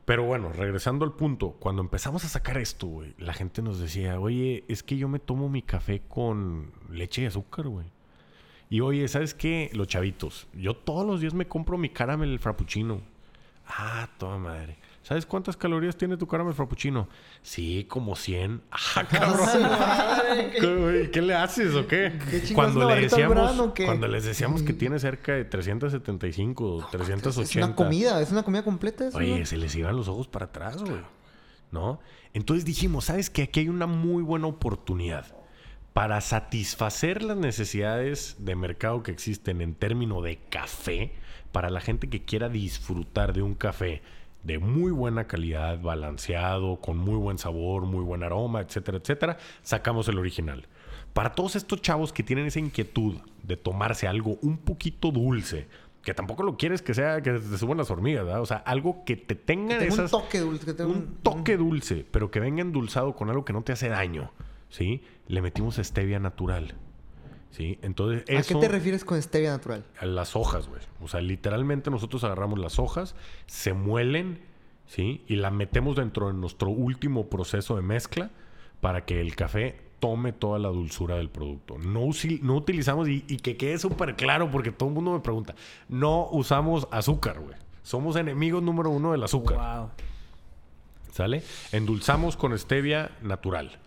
Pero bueno, regresando al punto, cuando empezamos a sacar esto, la gente nos decía, oye, es que yo me tomo mi café con leche y azúcar, güey. Y oye, ¿sabes qué? Los chavitos, yo todos los días me compro mi caramel frappuccino. Ah, toda madre. ¿Sabes cuántas calorías tiene tu caramel frappuccino? Sí, como 100. ¡Ah, cabrón! ¿Qué, ¿Qué le haces o qué? ¿Qué cuando, le decíamos, o qué? cuando les decíamos que tiene cerca de 375, 380. Es una comida, es una comida completa eso. Oye, ¿no? se les iban los ojos para atrás, güey. ¿No? Entonces dijimos, ¿sabes qué? Aquí hay una muy buena oportunidad para satisfacer las necesidades de mercado que existen en términos de café, para la gente que quiera disfrutar de un café de muy buena calidad, balanceado, con muy buen sabor, muy buen aroma, etcétera, etcétera, sacamos el original. Para todos estos chavos que tienen esa inquietud de tomarse algo un poquito dulce, que tampoco lo quieres que sea que te suban las hormigas, ¿verdad? O sea, algo que te tenga Que tenga esas un toque dulce. Que tenga un toque dulce, pero que venga endulzado con algo que no te hace daño, ¿sí? Le metimos stevia natural, ¿sí? Entonces, ¿A eso... qué te refieres con stevia natural? a las hojas, güey. O sea, literalmente nosotros agarramos las hojas, se muelen, ¿sí? Y la metemos dentro de nuestro último proceso de mezcla para que el café tome toda la dulzura del producto. No, usi- no utilizamos, y, y que quede súper claro, porque todo el mundo me pregunta, no usamos azúcar, güey. Somos enemigos número uno del azúcar. Wow. ¿Sale? Endulzamos con stevia natural.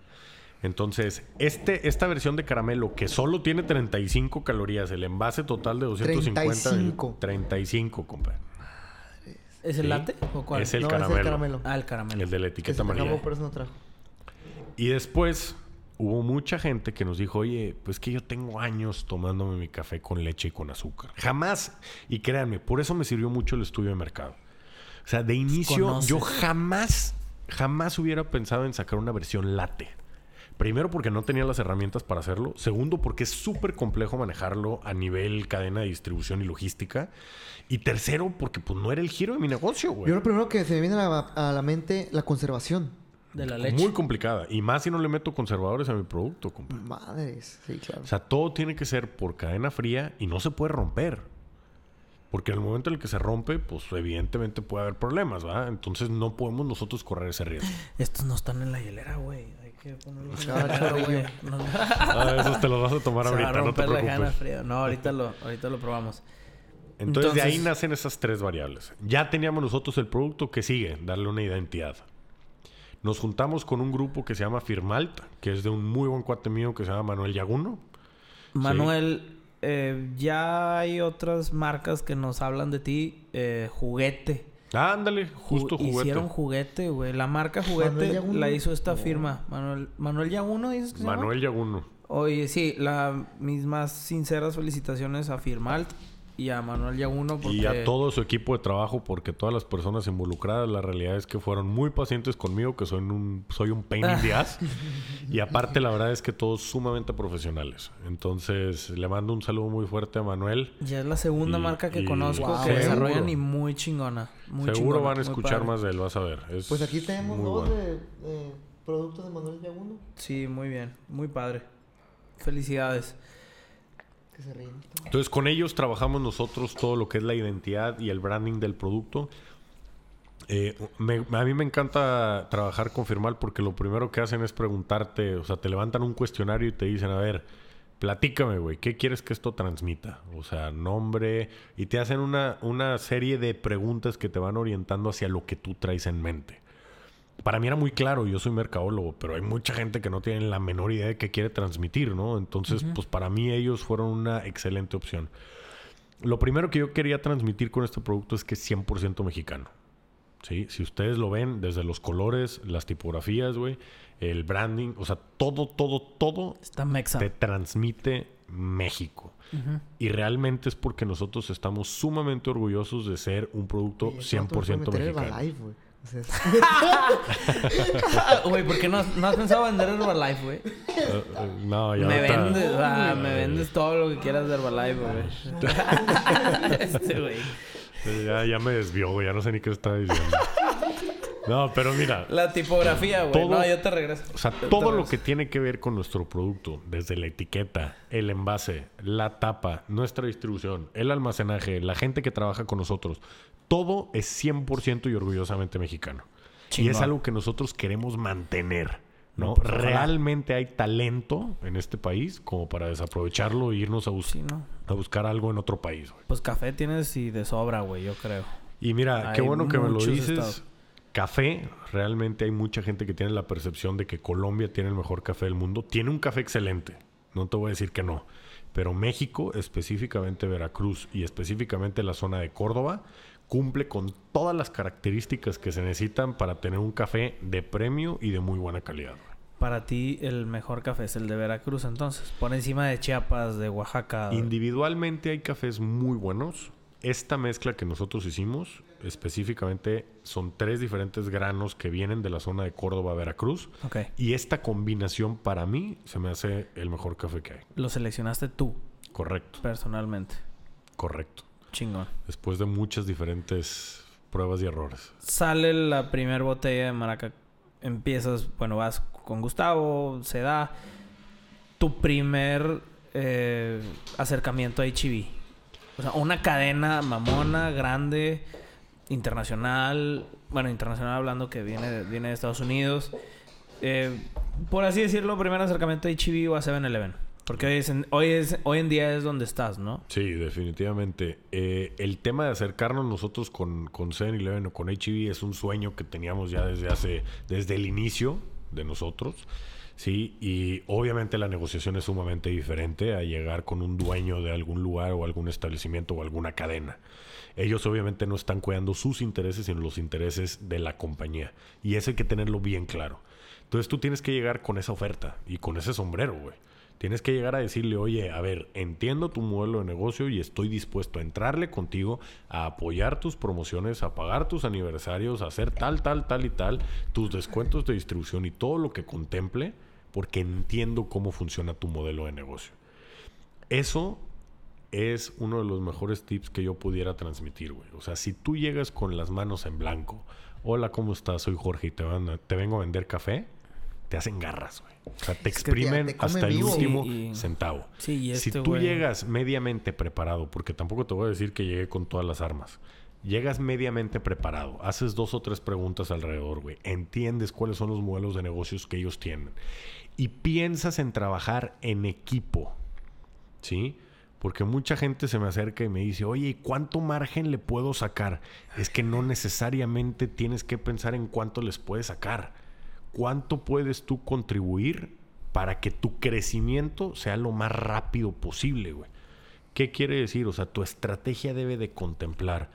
Entonces, este, esta versión de caramelo que solo tiene 35 calorías, el envase total de 250... 35. 35, compa. ¿Es el Sí. latte o cuál? Es el no, caramelo. es el caramelo. Ah, el caramelo. El de la etiqueta acabó, amarilla. por eso no trajo. Y después hubo mucha gente que nos dijo, oye, pues que yo tengo años tomándome mi café con leche y con azúcar. Jamás, y créanme, por eso me sirvió mucho el estudio de mercado. O sea, de inicio Conoces. yo jamás, jamás hubiera pensado en sacar una versión latte. Primero porque no tenía las herramientas para hacerlo. Segundo porque es súper complejo manejarlo a nivel cadena de distribución y logística. Y tercero porque pues no era el giro de mi negocio, güey. Yo lo primero que se me viene a la, a la mente, la conservación. De la leche. Muy complicada. Y más si no le meto conservadores a mi producto, compa. Madres, sí, claro. O sea, todo tiene que ser por cadena fría y no se puede romper. Porque en el momento en el que se rompe, pues evidentemente puede haber problemas, ¿va? Entonces no podemos nosotros correr ese riesgo. Estos no están en la hielera, güey. Que güey. No, no. Ah, esos te los vas a tomar Se va a ahorita, no te preocupes. fría. No, ahorita lo, ahorita lo probamos. Entonces, de ahí nacen esas tres variables. Ya teníamos nosotros el producto que sigue, darle una identidad. Nos juntamos con un grupo que se llama Firmalt, que es de un muy buen cuate mío que se llama Manuel Yaguno. Manuel, eh, ya hay otras marcas que nos hablan de ti. Eh, juguete. Ah, ándale, Ju- justo juguete. Hicieron juguete, güey. La marca Manuel juguete la hizo esta firma. Manuel, Manuel Yaguno, dices que se llama? Manuel Yaguno. Oye, sí, la, mis más sinceras felicitaciones a Firmalt y a Manuel Yaguno porque... Y a todo su equipo de trabajo, porque todas las personas involucradas, la realidad es que fueron muy pacientes conmigo, que soy un, soy un pain in the ass. Y aparte, la verdad es que todos sumamente profesionales. Entonces, le mando un saludo muy fuerte a Manuel. Ya es la segunda Y- marca que y- conozco Wow. que Seguro. desarrollan y muy chingona. Muy Seguro chingona, van a escuchar padre. más de él, vas a ver. Es Pues aquí tenemos dos bueno. de, de productos de Manuel Yaguno. Sí, muy bien. Muy padre. Felicidades. Entonces, con ellos trabajamos nosotros todo lo que es la identidad y el branding del producto. Eh, a mí me encanta trabajar con Firmal porque lo primero que hacen es preguntarte, o sea, te levantan un cuestionario y te dicen, a ver, platícame, güey, ¿qué quieres que esto transmita? O sea, nombre, y te hacen una, una serie de preguntas que te van orientando hacia lo que tú traes en mente. Para mí era muy claro, yo soy mercadólogo, pero hay mucha gente que no tiene la menor idea de qué quiere transmitir, ¿no? Entonces, pues para mí ellos fueron una excelente opción. Lo primero que yo quería transmitir con este producto es que es 100% mexicano. ¿sí? Si ustedes lo ven, desde los colores, las tipografías, güey, el branding, o sea, todo, todo, todo Está mexa. te transmite México. Y realmente es porque nosotros estamos sumamente orgullosos de ser un producto Oye, ¿cuánto me puede 100% meter mexicano. Güey, ¿por qué no, no has pensado vender Herbalife, güey? Eh, eh, no, ya Me vendes, ah, me vendes todo lo que quieras de Herbalife, güey. este, güey. Ya, ya me desvió, güey. Ya no sé ni qué estaba diciendo. No, pero mira. La tipografía, güey. Todo- No, yo te regreso. O sea, Yo todo lo que tiene que ver con nuestro producto, desde la etiqueta, el envase, la tapa, nuestra distribución, el almacenaje, la gente que trabaja con nosotros, todo es 100% y orgullosamente mexicano. Y es algo que nosotros queremos mantener. ¿no? No, pues. Realmente hay talento en este país como para desaprovecharlo e irnos a, bus- Sí, ¿no? a buscar algo en otro país. Pues café tienes y de sobra, güey, yo creo. Y mira, qué bueno que me lo dices. estados. Café, realmente hay mucha gente que tiene la percepción de que Colombia tiene el mejor café del mundo. Tiene un café excelente, no te voy a decir que no. Pero México, específicamente Veracruz y específicamente la zona de Córdoba, cumple con todas las características que se necesitan para tener un café de premio y de muy buena calidad. Para ti el mejor café es el de Veracruz entonces, por encima de Chiapas, de Oaxaca. Individualmente hay cafés muy buenos. Esta mezcla que nosotros hicimos, específicamente, son tres diferentes granos que vienen de la zona de Córdoba, Veracruz. Ok. Y esta combinación para mí se me hace el mejor café que hay. Lo seleccionaste tú, Correcto, personalmente. correcto. Chingón. Después de muchas diferentes pruebas y errores. Sale la primera botella de Maraca. Empiezas, bueno, vas con Gustavo, se da tu primer eh, acercamiento a HB. O sea, una cadena mamona, grande, internacional. Bueno, internacional hablando que viene, de- viene de Estados Unidos. Eh, por así decirlo, primer acercamiento a HB o a 7-Eleven. Porque hoy, es en, hoy, en día es donde estás, ¿no? Sí, definitivamente. Eh, el tema de acercarnos nosotros con, con 7-Eleven o con HEB es un sueño que teníamos ya desde hace, desde el inicio de nosotros. Sí, y obviamente la negociación es sumamente diferente a llegar con un dueño de algún lugar o algún establecimiento o alguna cadena. Ellos obviamente no están cuidando sus intereses, sino los intereses de la compañía. Y eso hay que tenerlo bien claro. Entonces tú tienes que llegar con esa oferta y con ese sombrero, güey. Tienes que llegar a decirle, oye, a ver, entiendo tu modelo de negocio y estoy dispuesto a entrarle contigo, a apoyar tus promociones, a pagar tus aniversarios, a hacer tal, tal, tal y tal, tus descuentos de distribución y todo lo que contemple, porque entiendo cómo funciona tu modelo de negocio. Eso es uno de los mejores tips que yo pudiera transmitir, güey. O sea, si tú llegas con las manos en blanco, hola, ¿cómo estás? Soy Jorge y te, te vengo a vender café, te hacen garras, güey. O sea, te Es que te- exprimen te hasta el vivo. último Sí, y- centavo. Sí, y si este tú güey- llegas mediamente preparado, porque tampoco te voy a decir que llegué con todas las armas. Llegas mediamente preparado, haces dos o tres preguntas alrededor, güey. Entiendes cuáles son los modelos de negocios que ellos tienen. Y piensas en trabajar en equipo. ¿Sí? Porque mucha gente se me acerca y me dice, oye, ¿y cuánto margen le puedo sacar? Es que no necesariamente tienes que pensar en cuánto les puedes sacar. ¿Cuánto puedes tú contribuir para que tu crecimiento sea lo más rápido posible, güey? ¿Qué quiere decir? O sea, tu estrategia debe de contemplar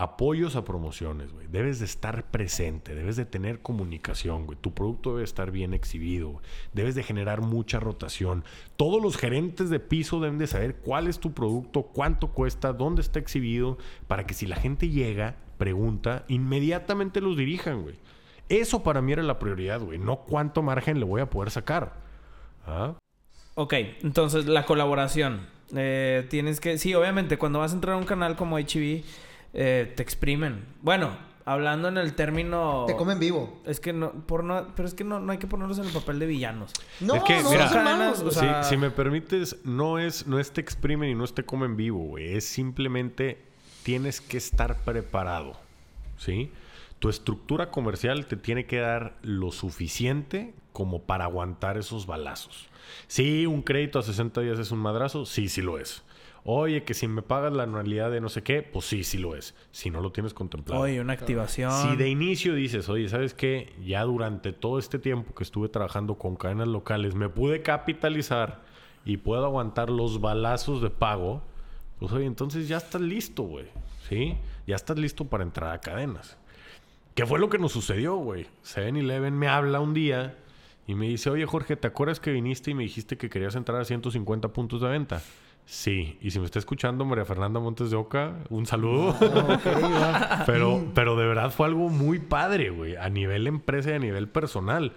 apoyos a promociones, güey. Debes de estar presente, debes de tener comunicación, güey. Tu producto debe estar bien exhibido. Debes de generar mucha rotación. Todos los gerentes de piso deben de saber cuál es tu producto, cuánto cuesta, dónde está exhibido, para que si la gente llega, pregunta, inmediatamente los dirijan, güey. Eso para mí era la prioridad, güey. No cuánto margen le voy a poder sacar. ¿Ah? Ok, entonces la colaboración. Eh, tienes que. Sí, obviamente, cuando vas a entrar a un canal como HB, eh, te exprimen. Bueno, hablando en el término. Te comen vivo. Es que no, por no, pero es que no, no hay que ponerlos en el papel de villanos. No, Es que, no, mira, no son malos. o güey. sea- Si, si me permites, no es, no es te exprimen y no es te comen vivo, güey. Es simplemente tienes que estar preparado, ¿sí? Tu estructura comercial te tiene que dar lo suficiente como para aguantar esos balazos. Sí, un crédito a 60 días es un madrazo, sí, sí lo es. Oye, que si me pagas la anualidad de no sé qué, pues sí, sí lo es. Si no lo tienes contemplado. Oye, una activación. Si de inicio dices, oye, ¿sabes qué? Ya durante todo este tiempo que estuve trabajando con cadenas locales, me pude capitalizar y puedo aguantar los balazos de pago, pues oye, entonces ya estás listo, güey. ¿Sí? Ya estás listo para entrar a cadenas. ¿Qué fue lo que nos sucedió, güey? 7-Eleven me habla un día y me dice, oye, Jorge, ¿te acuerdas que viniste y me dijiste que querías entrar a 150 puntos de venta? Sí, y si me está escuchando María Fernanda Montes de Oca, un saludo. Va. Pero, pero de verdad fue algo muy padre, güey. A nivel empresa y a nivel personal.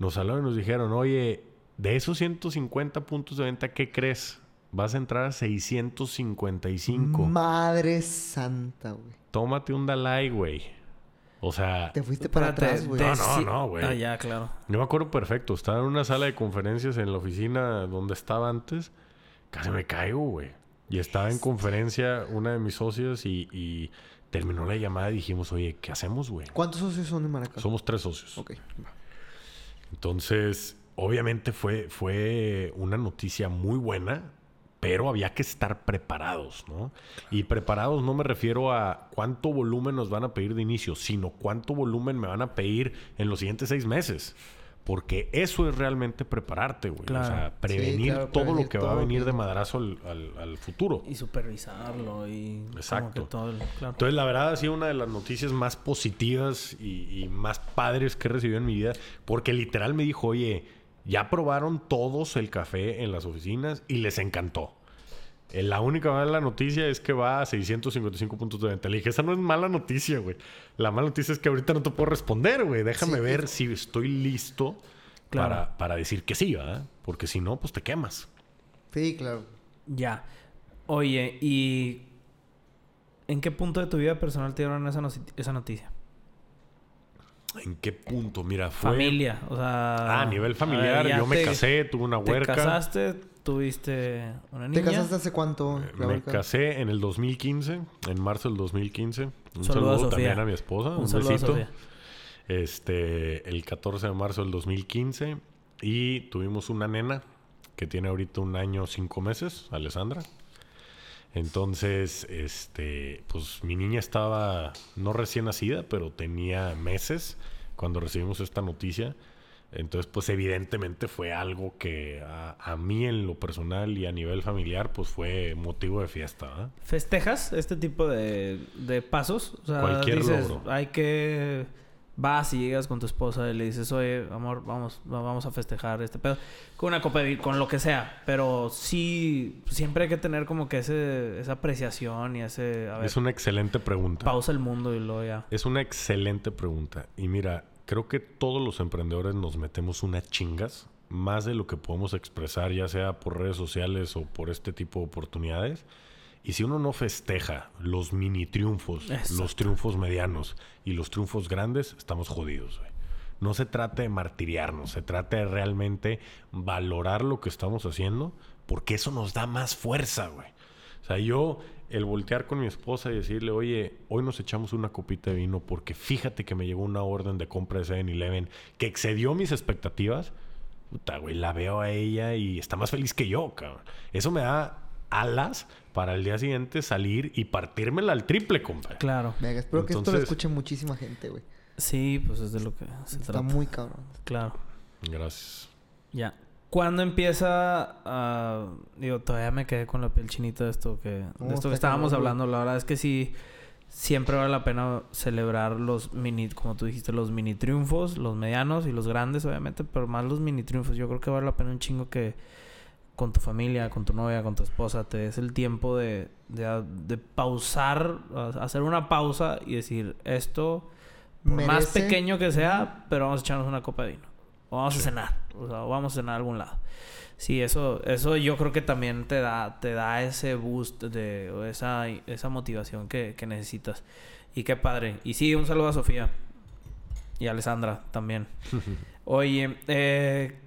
Nos hablaron y nos dijeron, oye, de esos 150 puntos de venta, ¿qué crees? Vas a entrar a 655. Madre santa, güey. Tómate un Dalai, güey. O sea, Te fuiste para atrás, güey. No, no, no, güey. Ah, ya, claro. yo me acuerdo perfecto. Estaba en una sala de conferencias en la oficina donde estaba antes. Casi me caigo, güey. Y estaba en conferencia una de mis socias y, y terminó la llamada y dijimos, oye, ¿qué hacemos, güey? ¿Cuántos socios son en Maracas? Somos tres socios. Ok. va. Entonces, obviamente fue, fue una noticia muy buena, pero había que estar preparados, ¿no? Y preparados no me refiero a cuánto volumen nos van a pedir de inicio, sino cuánto volumen me van a pedir en los siguientes seis meses. Porque eso es realmente prepararte, güey. O sea, prevenir todo lo que va a venir de madrazo al, futuro. Y supervisarlo y... Exacto. todo Entonces, la verdad ha sido una de las noticias más positivas y, y más padres que he recibido en mi vida. Porque literal me dijo, oye, ya probaron todos el café en las oficinas y les encantó. Eh, la única mala noticia es que va a 655 puntos de venta. Le dije, esa no es mala noticia, güey. La mala noticia es que ahorita no te puedo responder, güey. Déjame ver si estoy listo para, para, decir que sí, ¿verdad? Porque si no, pues te quemas. Sí, claro. Ya. Oye, ¿y en qué punto de tu vida personal te dieron esa, esa noticia? ¿En qué punto? Mira, fue... Familia, o sea... Ah, a nivel familiar. yo me casé, tuve una huerca. ¿Te casaste? ¿Tuviste una niña? ¿Te casaste hace cuánto? Eh, me casé en el 2015, en marzo del 2015. Un saludo, también a mi esposa. Un, besito. Este, el 14 de marzo del 2015. Y tuvimos una nena que tiene ahorita un año, cinco meses, Alessandra. Entonces, este, pues mi niña estaba no recién nacida, pero tenía meses cuando recibimos esta noticia. Entonces, pues evidentemente fue algo que a, mí en lo personal y a nivel familiar, pues fue motivo de fiesta. ¿Festejas este tipo de, de pasos? O sea, Cualquier logro. Hay que vas y llegas con tu esposa y le dices, oye, amor, vamos, vamos a festejar este pedo. Con una copa de vino, con lo que sea. Pero sí, siempre hay que tener como que ese, esa apreciación y ese... es una excelente pregunta. Pausa el mundo y luego ya. Es una excelente pregunta. Y mira, creo que todos los emprendedores nos metemos unas chingas, más de lo que podemos expresar, ya sea por redes sociales o por este tipo de oportunidades. Y si uno no festeja los mini triunfos, los triunfos medianos y los triunfos grandes, estamos jodidos, güey. No se trata de martiriarnos, se trata de realmente valorar lo que estamos haciendo, porque eso nos da más fuerza, güey. O sea, yo, el voltear con mi esposa y decirle, oye, hoy nos echamos una copita de vino porque fíjate que me llegó una orden de compra de 7-Eleven que excedió mis expectativas, puta, güey, la veo a ella y está más feliz que yo, cabrón. Eso me da alas para el día siguiente salir y partírmela al triple, compadre. Claro. espero que esto lo escuche muchísima gente, güey. Sí, pues es de lo que se Está muy cabrón. Claro. Gracias. Ya. ¿Cuándo empieza a... Digo, todavía me quedé con la piel chinita de esto que... de esto que estábamos hablando. La verdad es que sí... Siempre vale la pena celebrar los mini... Como tú dijiste, los mini triunfos. Los medianos y los grandes, obviamente. Pero más los mini triunfos. Yo creo que vale la pena un chingo que con tu familia, con tu novia, con tu esposa, te des el tiempo de, de, pausar, hacer una pausa y decir, esto, más pequeño que sea, pero vamos a echarnos una copa de vino. O vamos a cenar, o sea, vamos a cenar a algún lado. Sí, eso, eso yo creo que también te da, te da ese boost de esa, esa motivación que, que necesitas. Y qué padre. Y sí, un saludo a Sofía. Y a Alessandra también. Oye, eh,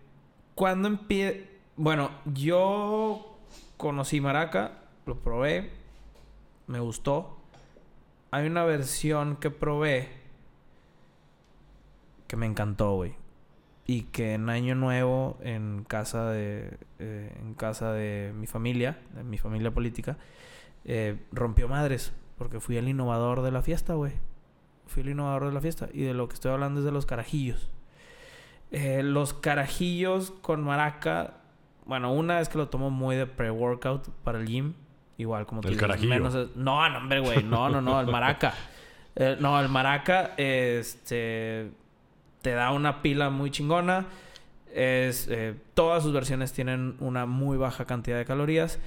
¿cuándo empieza? Bueno, yo conocí Maraca, lo probé, me gustó. Hay una versión que probé que me encantó, güey. Y que en Año Nuevo, en casa de, eh, en casa de mi familia, de mi familia política, eh, rompió madres. Porque fui el innovador de la fiesta, güey. Fui el innovador de la fiesta. Y de lo que estoy hablando es de los carajillos. Eh, los carajillos con maraca bueno, una es que lo tomo muy de pre-workout para el gym. Igual, como tú el Menos No, no, hombre, güey. No, no, no. El maraca. Eh, no, el maraca, este... Te da una pila muy chingona. Es... Eh, todas sus versiones tienen una muy baja cantidad de calorías.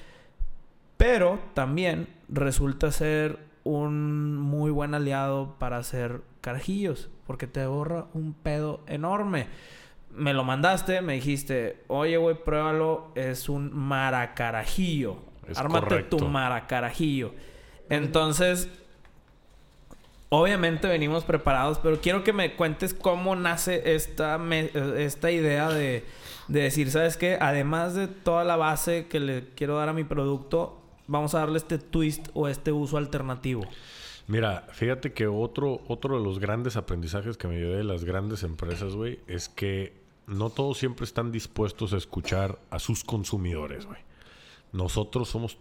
Pero también resulta ser un muy buen aliado para hacer carajillos. Porque te borra un pedo enorme me lo mandaste, me dijiste, oye, güey, pruébalo, es un maracarajillo. Ármate tu maracarajillo. Entonces, obviamente venimos preparados, pero quiero que me cuentes cómo nace esta, esta idea de, de decir, ¿sabes qué? Además de toda la base que le quiero dar a mi producto, vamos a darle este twist o este uso alternativo. Mira, fíjate que otro, otro de los grandes aprendizajes que me llevé de las grandes empresas, güey, es que no todos siempre están dispuestos a escuchar a sus consumidores, güey. nosotros somos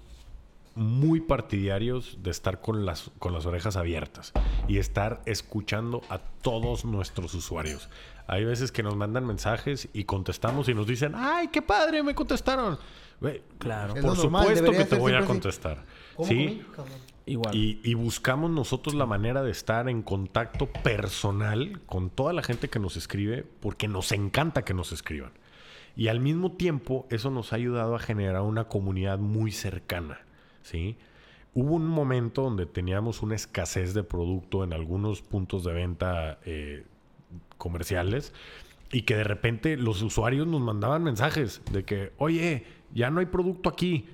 muy partidarios de estar con las, con las orejas abiertas y estar escuchando a todos nuestros usuarios. Hay veces que nos mandan mensajes y contestamos y nos dicen, ay, qué padre, me contestaron. claro. Por supuesto que te voy a contestar. ¿Sí? Igual. Y, y, buscamos nosotros la manera de estar en contacto personal con toda la gente que nos escribe porque nos encanta que nos escriban. Y al mismo tiempo eso nos ha ayudado a generar una comunidad muy cercana. ¿Sí? Hubo un momento donde teníamos una escasez de producto en algunos puntos de venta eh, comerciales y que de repente los usuarios nos mandaban mensajes de que, oye, ya no hay producto aquí.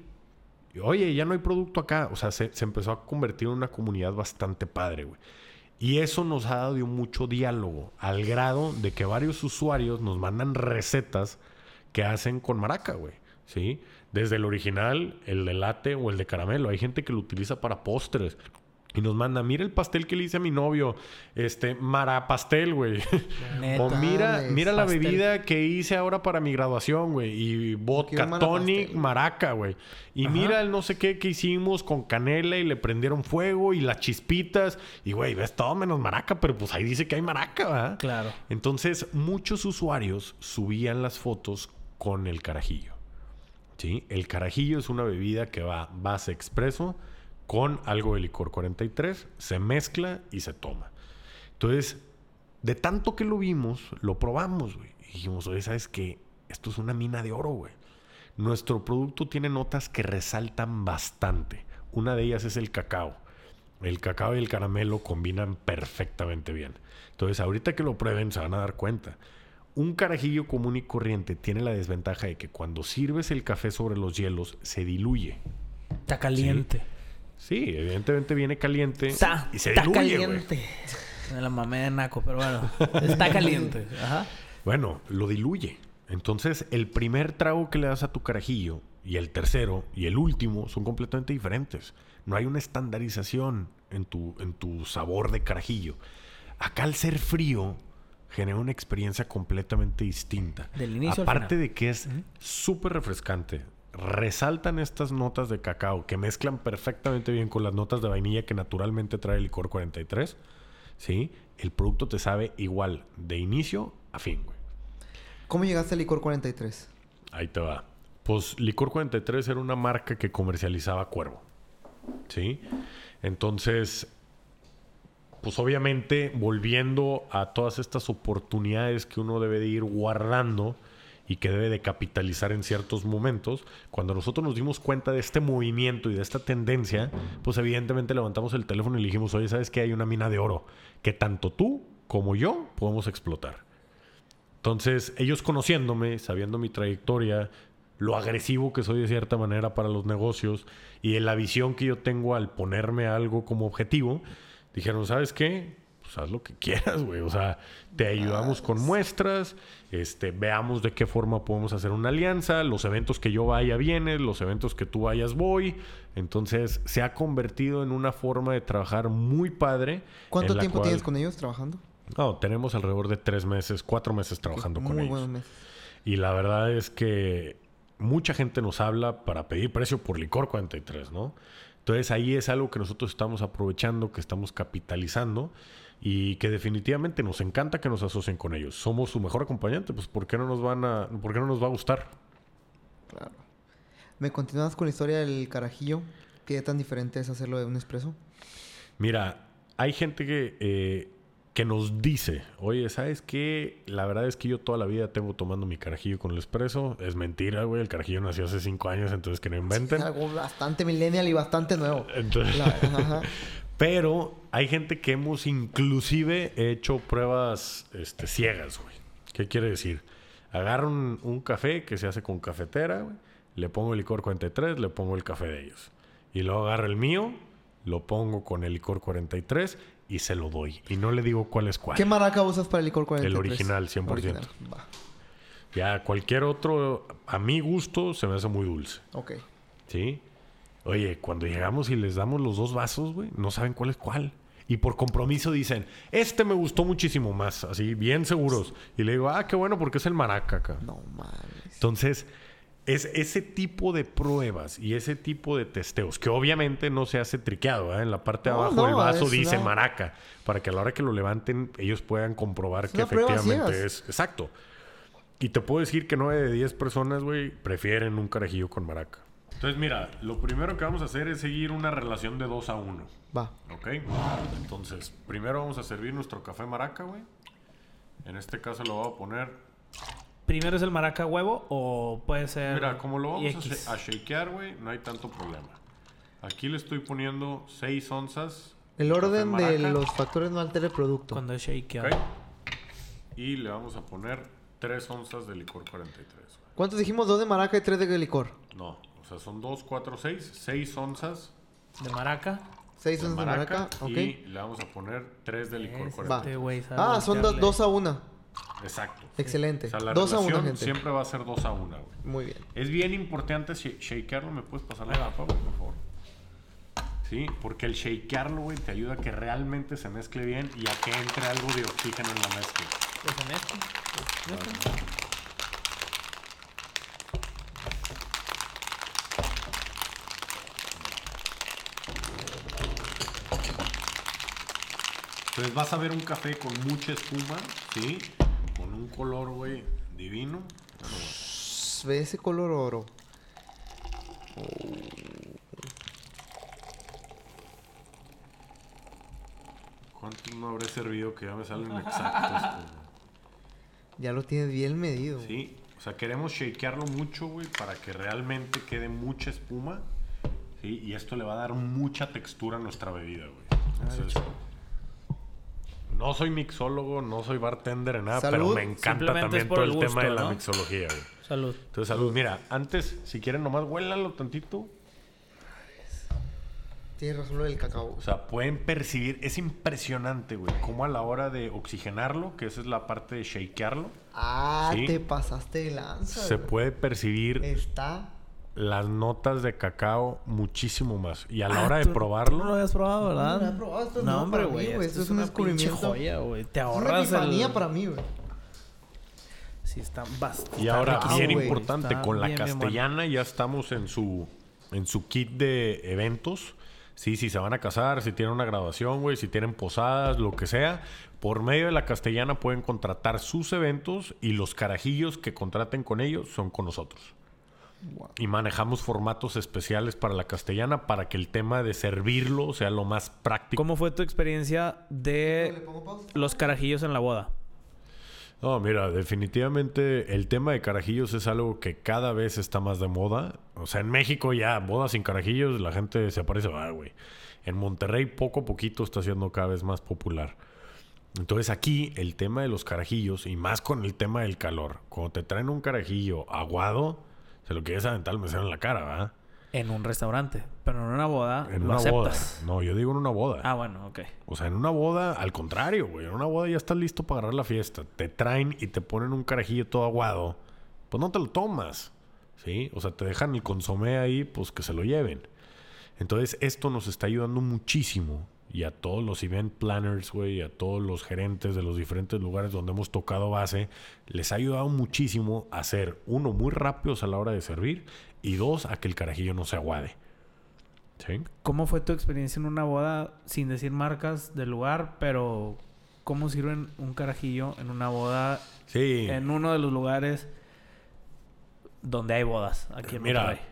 Oye, ya no hay producto acá. O sea, se, empezó a convertir en una comunidad bastante padre, güey. Y eso nos ha dado mucho diálogo, al grado de que varios usuarios nos mandan recetas que hacen con maraca, güey. ¿Sí? Desde el original, el de latte o el de caramelo. Hay gente que lo utiliza para postres. Y nos manda, mira el pastel que le hice a mi novio. Este, Mara pastel, güey. o mira, mira la bebida que hice ahora para mi graduación, güey. Y vodka tonic, maraca, güey. Y mira el no sé qué que hicimos con canela y le prendieron fuego y las chispitas. Y, güey, ves todo menos maraca, pero pues ahí dice que hay maraca, ¿verdad? Claro. Entonces, muchos usuarios subían las fotos con el carajillo. ¿Sí? El carajillo es una bebida que va base expreso con algo de licor 43, se mezcla y se toma. Entonces, de tanto que lo vimos, lo probamos. Y dijimos, oye, ¿sabes qué? Esto es una mina de oro, güey. Nuestro producto tiene notas que resaltan bastante. Una de ellas es el cacao. El cacao y el caramelo combinan perfectamente bien. Entonces, ahorita que lo prueben, se van a dar cuenta. Un carajillo común y corriente tiene la desventaja de que cuando sirves el café sobre los hielos se diluye. Está caliente. Sí, evidentemente viene caliente está, y se está caliente. Me la mamé de naco, pero bueno, está caliente. Ajá. Bueno, lo diluye. Entonces, el primer trago que le das a tu carajillo y el tercero y el último son completamente diferentes. No hay una estandarización en tu, en tu sabor de carajillo. Acá al ser frío, genera una experiencia completamente distinta. Del inicio Aparte de que es súper refrescante. Resaltan estas notas de cacao que mezclan perfectamente bien con las notas de vainilla que naturalmente trae el licor 43. ¿Sí? El producto te sabe igual de inicio a fin, güey. ¿Cómo llegaste al licor 43? Ahí te va. Pues Licor 43 era una marca que comercializaba Cuervo. ¿Sí? Entonces, pues obviamente volviendo a todas estas oportunidades que uno debe de ir guardando y que debe de capitalizar en ciertos momentos, cuando nosotros nos dimos cuenta de este movimiento y de esta tendencia, pues evidentemente levantamos el teléfono y dijimos, oye, ¿sabes que hay una mina de oro que tanto tú como yo podemos explotar? Entonces, ellos conociéndome, sabiendo mi trayectoria, lo agresivo que soy de cierta manera para los negocios y la visión que yo tengo al ponerme algo como objetivo, dijeron, ¿sabes qué? Pues haz lo que quieras, güey. O sea, te ayudamos con muestras, este, veamos de qué forma podemos hacer una alianza, los eventos que yo vaya vienes, los eventos que tú vayas voy. Entonces, se ha convertido en una forma de trabajar muy padre. ¿Cuánto tiempo tienes con ellos trabajando? No, tenemos alrededor de tres meses, cuatro meses trabajando con ellos. Y la verdad es que mucha gente nos habla para pedir precio por licor 43, ¿no? Entonces ahí es algo que nosotros estamos aprovechando, que estamos capitalizando y que definitivamente nos encanta que nos asocien con ellos. Somos su mejor acompañante, pues ¿por qué no nos van a, por qué no nos va a gustar? Claro. ¿Me continúas con la historia del carajillo? ¿Qué tan diferente es hacerlo de un expreso? Mira, hay gente que eh, que nos dice, oye, ¿sabes qué? La verdad es que yo toda la vida tengo tomando mi carajillo con el espresso. Es mentira, güey. El carajillo nació hace cinco años, entonces que no inventen. Es algo bastante millennial y bastante nuevo. pero hay gente que hemos inclusive hecho pruebas este, ciegas, güey. ¿Qué quiere decir? Agarro un, un, café que se hace con cafetera, güey. Le pongo el licor 43, le pongo el café de ellos. Y luego agarro el mío, lo pongo con el licor 43 y se lo doy. Y no le digo cuál es cuál. ¿Qué maraca usas para el licor 43? El original, 100%. Ya cualquier otro, a mi gusto, se me hace muy dulce. Ok. ¿Sí? Oye, cuando llegamos y les damos los dos vasos, güey, no saben cuál es cuál. Y por compromiso dicen, este me gustó muchísimo más, así, bien seguros. Y le digo, ah, qué bueno, porque es el maraca acá. No mames. Entonces, es ese tipo de pruebas y ese tipo de testeos, que obviamente no se hace triqueado. ¿eh? En la parte de No, abajo no, del vaso es dice una- maraca, para que a la hora que lo levanten ellos puedan comprobar Es que efectivamente es exacto. Y te puedo decir que 9 de 10 personas, güey, prefieren un carajillo con maraca. Entonces, mira, lo primero que vamos a hacer es seguir una relación de 2 a 1. Va. ¿Ok? Entonces, primero vamos a servir nuestro café maraca, güey. En este caso lo voy a poner ¿Primero es el maraca huevo o puede ser. Mira, como lo vamos a, X? a shakear, güey, no hay tanto problema. Aquí le estoy poniendo 6 onzas. El orden de los factores no altera el producto. Cuando es shake. ¿ok? Y le vamos a poner 3 onzas de licor 43. güey. ¿Cuántos dijimos? Dos de maraca y tres de licor. No, o sea, son 2, 4, 6. 6 onzas De maraca. Seis de onzas de maraca. Y le vamos a poner 3 de licor Este 43. güey sabe Ah, son dos, voltearle. dos a una. Exacto. Excelente. O sea, la dos a una, gente. siempre va a ser 2 a 1, güey. Muy bien. Es bien importante sh- shakearlo. ¿Me puedes pasar la tapa, güey, por favor? Sí, porque el shakearlo, güey, te ayuda a que realmente se mezcle bien y a que entre algo de oxígeno en la mezcla. Pues en este. Entonces vas a ver un café con mucha espuma, ¿sí? Color, güey, divino. Bueno, Ve ese color oro. ¿Cuántos no habré servido que ya me salen exactos? güey? Ya lo tienes bien medido. Sí, o sea, queremos shakearlo mucho, güey, para que realmente quede mucha espuma. Sí, y esto le va a dar mucha textura a nuestra bebida, güey. Entonces, no soy mixólogo, no soy bartender en nada, pero me encanta también todo el el, gusto, tema de la mixología, güey. Salud. Entonces, salud. Mira, antes, si quieren, nomás huélalo tantito. Tienes razón lo del cacao. O sea, pueden percibir, es impresionante, güey, cómo a la hora de oxigenarlo, que esa es la parte de shakearlo, Ah, Sí. te pasaste de lanza. se güey. puede percibir Está. Las notas de cacao muchísimo más. Y a la Ah, hora de tú- tú no lo probarlo, habías probado, ¿verdad? No lo probado, esto es no, hombre, para mí, güey. Esto Esto es es un una descubrimiento. joya, güey. Te Es una ahorras epifanía el... para mí, güey. Sí, está bastante. y ahora riquísimo, bien importante, Está con la bien, bien bueno. castellana ya estamos en su en su kit de eventos. Sí, si se van a casar, si tienen una graduación, güey, si tienen posadas, lo que sea, por medio de la castellana pueden contratar sus eventos y los carajillos que contraten con ellos son con nosotros. Y manejamos formatos especiales para la castellana para que el tema de servirlo sea lo más práctico. ¿Cómo fue tu experiencia ¿Le de los carajillos en la boda? No, mira, definitivamente el tema de carajillos es algo que cada vez está más de moda. O sea, en México ya bodas sin carajillos, la gente se aparece, ah, güey. En Monterrey poco a poquito está siendo cada vez más popular. Entonces aquí el tema de los carajillos y más con el tema del calor. Cuando te traen un carajillo aguado, se lo quieres aventar al mesero en la cara, ¿verdad? En un restaurante. Pero en una boda En lo una aceptas. boda. No, yo digo en una boda. Ah, bueno, ok. O sea, en una boda, al contrario, güey. En una boda ya estás listo para agarrar la fiesta. Te traen y te ponen un carajillo todo aguado. Pues no te lo tomas. ¿Sí? O sea, te dejan el consomé ahí, pues que se lo lleven. Entonces, esto nos está ayudando muchísimo. Y a todos los event planners, güey, y a todos los gerentes de los diferentes lugares donde hemos tocado base, les ha ayudado muchísimo a ser, uno, muy rápidos a la hora de servir, y dos, a que el carajillo no se aguade. ¿Sí? ¿Cómo fue tu experiencia en una boda, sin decir marcas del lugar, pero cómo sirven un carajillo en una boda Sí. en uno de los lugares donde hay bodas aquí en Mira, Monterrey?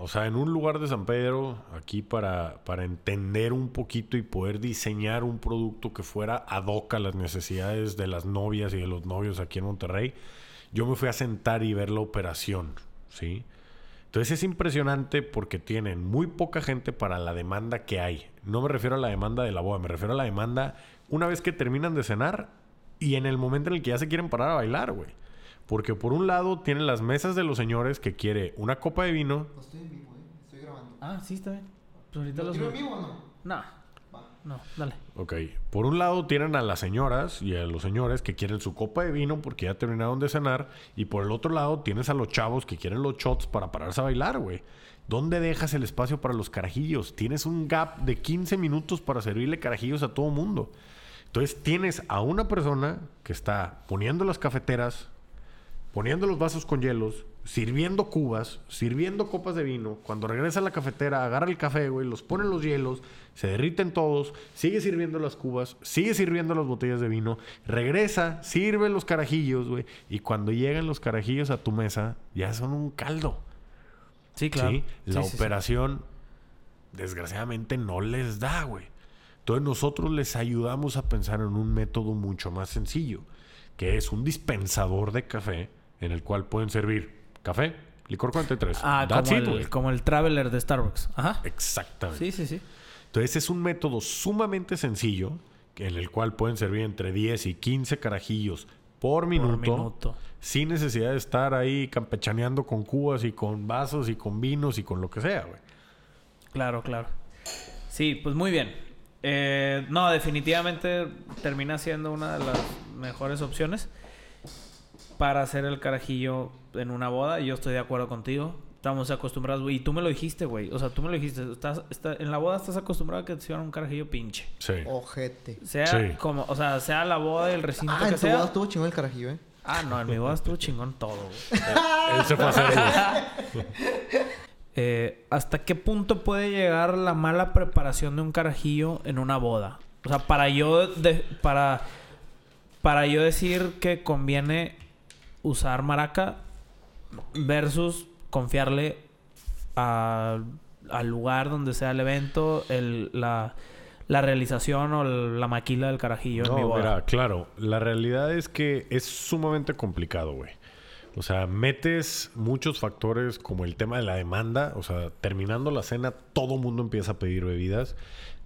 O sea, en un lugar de San Pedro, aquí para, para entender un poquito y poder diseñar un producto que fuera ad hoc a las necesidades de las novias y de los novios aquí en Monterrey, yo me fui a sentar y ver la operación, ¿sí? Entonces es impresionante porque tienen muy poca gente para la demanda que hay. No me refiero a la demanda de la boda, me refiero a la demanda una vez que terminan de cenar y en el momento en el que ya se quieren parar a bailar, güey. Porque por un lado tienen las mesas de los señores que quiere una copa de vino. No estoy en vivo, eh. Estoy grabando. Ah, sí, está bien. Pues ahorita ¿Lo los... en vivo o no? No, Va. no, dale. Ok. Por un lado tienen a las señoras y a los señores que quieren su copa de vino porque ya terminaron de cenar. Y por el otro lado tienes a los chavos que quieren los shots para pararse a bailar, güey. ¿Dónde dejas el espacio para los carajillos? Tienes un gap de 15 minutos para servirle carajillos a todo mundo. Entonces tienes a una persona que está poniendo las cafeteras, poniendo los vasos con hielos, sirviendo cubas, sirviendo copas de vino. Cuando regresa a la cafetera, agarra el café, güey, los pone en los hielos, se derriten todos, sigue sirviendo las cubas, sigue sirviendo las botellas de vino, regresa, sirve los carajillos, güey, y cuando llegan los carajillos a tu mesa, ya son un caldo. Sí, claro. ¿sí? La Sí, sí, sí. operación, desgraciadamente, no les da, güey. Entonces nosotros les ayudamos a pensar en un método mucho más sencillo, que es un dispensador de café en el cual pueden servir café, licor 43. Ah, That's como it, el, como el Traveler de Starbucks. Ajá. Exactamente. Sí, sí, sí. Entonces es un método sumamente sencillo en el cual pueden servir entre 10 y 15 carajillos por minuto, minuto. sin necesidad de estar ahí campechaneando con cubas y con vasos y con vinos y con lo que sea, güey. Claro, claro. Sí, pues muy bien. Eh, no, definitivamente termina siendo una de las mejores opciones para hacer el carajillo en una boda. Yo estoy de acuerdo contigo. Estamos acostumbrados, güey. Y tú me lo dijiste, güey. O sea, tú me lo dijiste. Estás, está- en la boda estás acostumbrado a que te sirvan un carajillo pinche. Sí. Ojete. Sea Sí. como, o sea, sea la boda y el recinto Ah, que en tu sea. boda estuvo chingón el carajillo, ¿eh? Ah, no, en mi boda estuvo chingón todo, güey. Él se fue a hacer Eh, ¿Hasta qué punto puede llegar la mala preparación de un carajillo en una boda? O sea, para yo de- para para yo decir que conviene usar maraca versus confiarle a- al lugar donde sea el evento, el- la, la realización o la maquila del carajillo en mi No, boda. mira, claro, la realidad es que es sumamente complicado, güey. O sea, metes muchos factores como el tema de la demanda, o sea, terminando la cena, todo mundo empieza a pedir bebidas.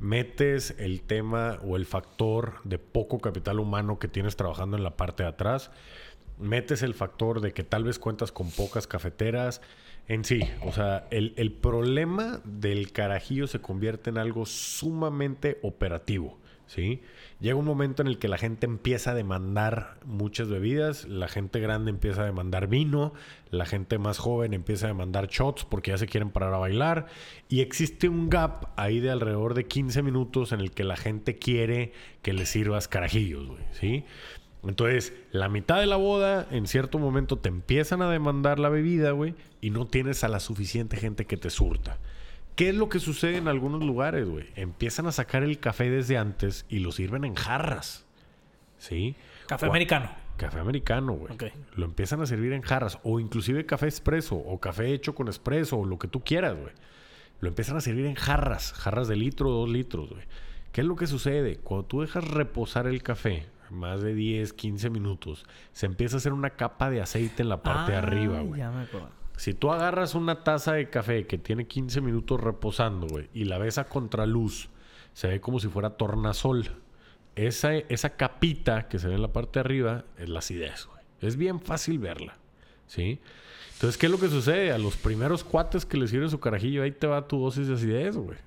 Metes el tema o el factor de poco capital humano que tienes trabajando en la parte de atrás. Metes el factor de que tal vez cuentas con pocas cafeteras. En sí, o sea, el, el problema del carajillo se convierte en algo sumamente operativo, ¿sí? Llega un momento en el que la gente empieza a demandar muchas bebidas, la gente grande empieza a demandar vino, la gente más joven empieza a demandar shots porque ya se quieren parar a bailar y existe un gap ahí de alrededor de 15 minutos en el que la gente quiere que le sirvas carajillos, güey, ¿sí? Entonces, la mitad de la boda, en cierto momento te empiezan a demandar la bebida, güey, y no tienes a la suficiente gente que te surta. ¿Qué es lo que sucede en algunos lugares, güey? Empiezan a sacar el café desde antes y lo sirven en jarras. ¿Sí? Café O- americano. Café americano, güey. Lo empiezan a servir en jarras. O inclusive café expreso. O café hecho con expreso. O lo que tú quieras, güey. Lo empiezan a servir en jarras. Jarras de litro, dos litros, güey. ¿Qué es lo que sucede? Cuando tú dejas reposar el café más de 10, 15 minutos, se empieza a hacer una capa de aceite en la parte de arriba, güey. Ya me acuerdo. Si tú agarras una taza de café que tiene 15 minutos reposando, güey, y la ves a contraluz, se ve como si fuera tornasol. Esa, esa capita que se ve en la parte de arriba es la acidez, güey. Es bien fácil verla, ¿sí? Entonces, ¿qué es lo que sucede? A los primeros cuates que le sirven su carajillo, ahí te va tu dosis de acidez, güey.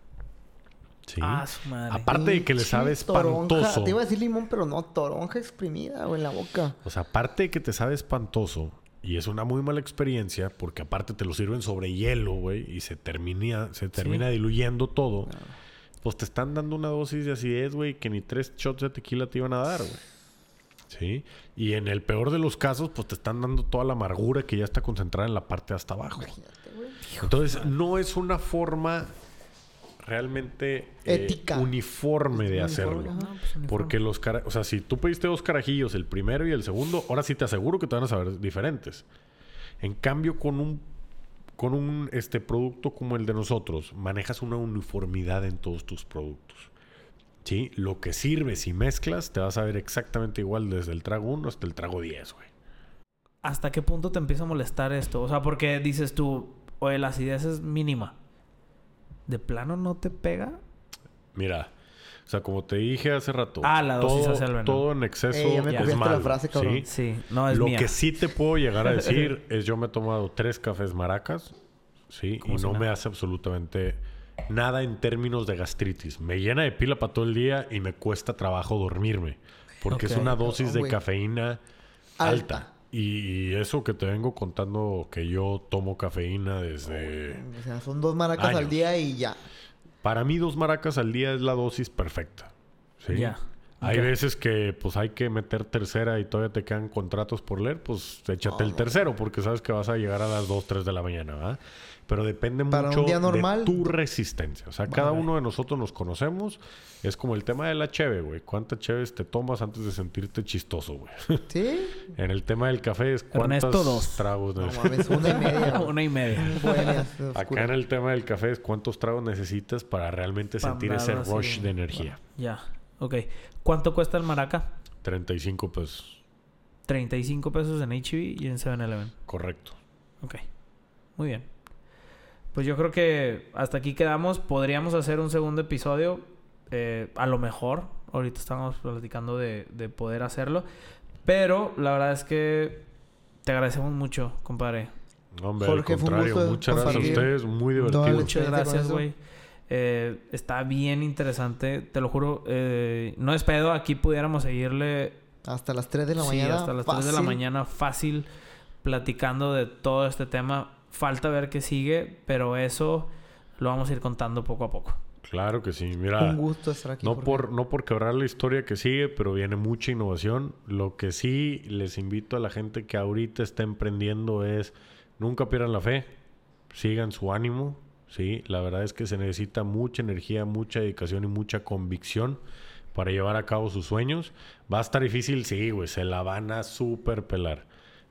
Sí. Ah, su madre. Aparte de que le sabe toronja. espantoso. Te iba a decir limón, pero no, toronja exprimida, güey, en la boca. O sea, aparte de que te sabe espantoso y es una muy mala experiencia porque aparte te lo sirven sobre hielo, güey, y se termina, se termina diluyendo todo. Pues te están dando una dosis de acidez, güey, que ni tres shots de tequila te iban a dar, güey. ¿Sí? Y en el peor de los casos, pues te están dando toda la amargura que ya está concentrada en la parte hasta abajo. Imagínate, güey. Entonces, no es una forma realmente eh, Ética. uniforme de Uniforme, hacerlo. ajá. No, pues, uniforme. Porque los cara o sea, si tú pediste dos carajillos, el primero y el segundo, ahora sí te aseguro que te van a saber diferentes. En cambio, con un con un este producto como el de nosotros, manejas una uniformidad en todos tus productos. ¿Sí? Lo que sirves y mezclas te vas a ver exactamente igual desde el trago 1 hasta el trago 10, güey. ¿Hasta qué punto te empieza a molestar esto? O sea, porque dices tú, oye, la acidez es mínima. ¿De plano no te pega? Mira, o sea, como te dije hace rato, Ah, la dosis todo, hace el todo en exceso Eh, ya me es copiaste la malo, frase. ¿sí? Sí, no es Lo mía. que sí te puedo llegar a decir es yo me he tomado tres cafés maracas, ¿sí? Y no me hace absolutamente nada en términos de gastritis. Me llena de pila para todo el día y me cuesta trabajo dormirme. Porque es una dosis de cafeína alta. Alta. Y eso que te vengo contando que yo tomo cafeína desde... O sea, son dos maracas al día y ya. Para mí dos maracas al día es la dosis perfecta. ¿sí? Ya. Hay veces que pues hay que meter tercera y todavía te quedan contratos por leer, pues échate el tercero porque sabes que vas a llegar a las 2, 3 de la mañana, ¿verdad? Pero depende Para un mucho día normal, de tu resistencia. O sea, cada uno de nosotros nos conocemos. Es como el tema de la cheve, güey. ¿Cuántas cheves te tomas antes de sentirte chistoso, güey? ¿Sí? en el tema del café es cuántos Ernesto, dos. tragos No necesitas. mames, una y media. Una y media. Acá en el tema del café es cuántos tragos necesitas para realmente Para sentir ese así. rush de energía. Ya. Ok. ¿Cuánto cuesta el maraca? 35 pesos. 35 pesos en HEB y en 7-Eleven. Correcto. Ok. Muy bien. Pues yo creo que hasta aquí quedamos. Podríamos hacer un segundo episodio. eh, a lo mejor. Ahorita estamos platicando de, de poder hacerlo. Pero la verdad es que te agradecemos mucho, compadre. Hombre, Jorge, al fue un contrario, gusto muchas gracias a ustedes. Muy divertido. Muchas gracias, güey. Eh, está bien interesante. Te lo juro. eh, no es pedo. Aquí pudiéramos seguirle Hasta las 3 de la Sí, mañana. hasta las 3 de la fácil. mañana fácil platicando de todo este tema. Falta ver qué sigue, pero eso lo vamos a ir contando poco a poco. Claro que sí. Mira, Un gusto estar aquí. no por, no por quebrar la historia que sigue, pero viene mucha innovación. Lo que sí les invito a la gente que ahorita está emprendiendo es nunca pierdan la fe, sigan su ánimo. Sí, la verdad es que se necesita mucha energía, mucha dedicación y mucha convicción para llevar a cabo sus sueños. Va a estar difícil, sí, güey, se la van a super pelar,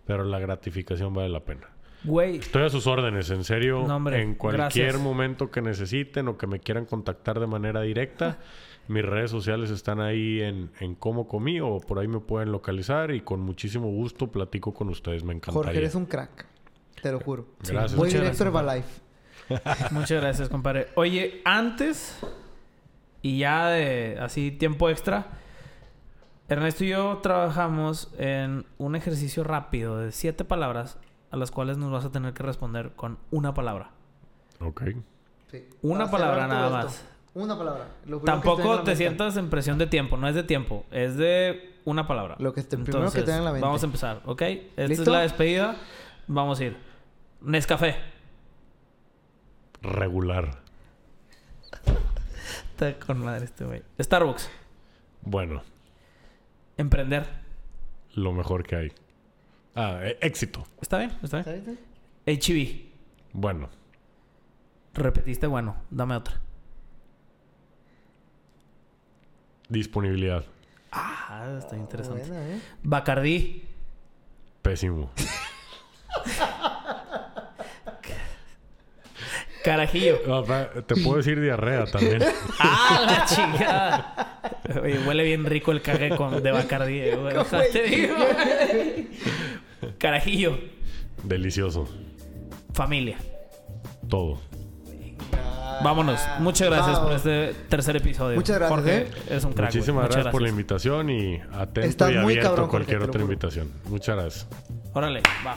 pero la gratificación vale la pena. Güey, Estoy a sus órdenes, en serio. No, hombre, en cualquier gracias. momento que necesiten o que me quieran contactar de manera directa, mis redes sociales están ahí en, en Cómo Comí o por ahí me pueden localizar y con muchísimo gusto platico con ustedes. Me encantaría. Jorge, eres un crack. Te lo juro. Sí, Gracias. Muchas directo gracias, Herbalife. muchas gracias, compadre. Oye, antes y ya de así tiempo extra, Ernesto y yo trabajamos en un ejercicio rápido de siete palabras a las cuales nos vas a tener que responder con una palabra. Ok. Sí. Una palabra nada esto. más. Una palabra. Lo primero que Tampoco te mente. sientas en presión de tiempo, no es de tiempo, es de una palabra. Lo que esté- primero que tenga en la mente. Vamos a empezar, ¿ok? Esta es ¿Listo? la despedida. Vamos a ir. Nescafé. Regular. Está con madre este güey. Starbucks. Bueno, Emprender. lo mejor que hay. Ah, eh, éxito. ¿Está bien? ¿Está ¿Está bien? bien? HEB. Bueno, Repetiste, bueno. Dame otra. disponibilidad. Ah, está interesante. Buena, ¿eh? Bacardí. Pésimo. Carajillo. Ah, te puedo decir diarrea también. ¡Ah, la chingada! Oye, huele bien rico el cague con, de Bacardí, eh, güey. Te digo. Carajillo. Delicioso. Familia. Todo. Vámonos. Muchas gracias por este tercer episodio. Muchas gracias, Jorge, ¿eh? eres un crack. Muchísimas gracias, por la invitación y atento Estás y muy abierto cabrón, a cualquier Jorge, otra invitación. Muchas gracias. Órale, va.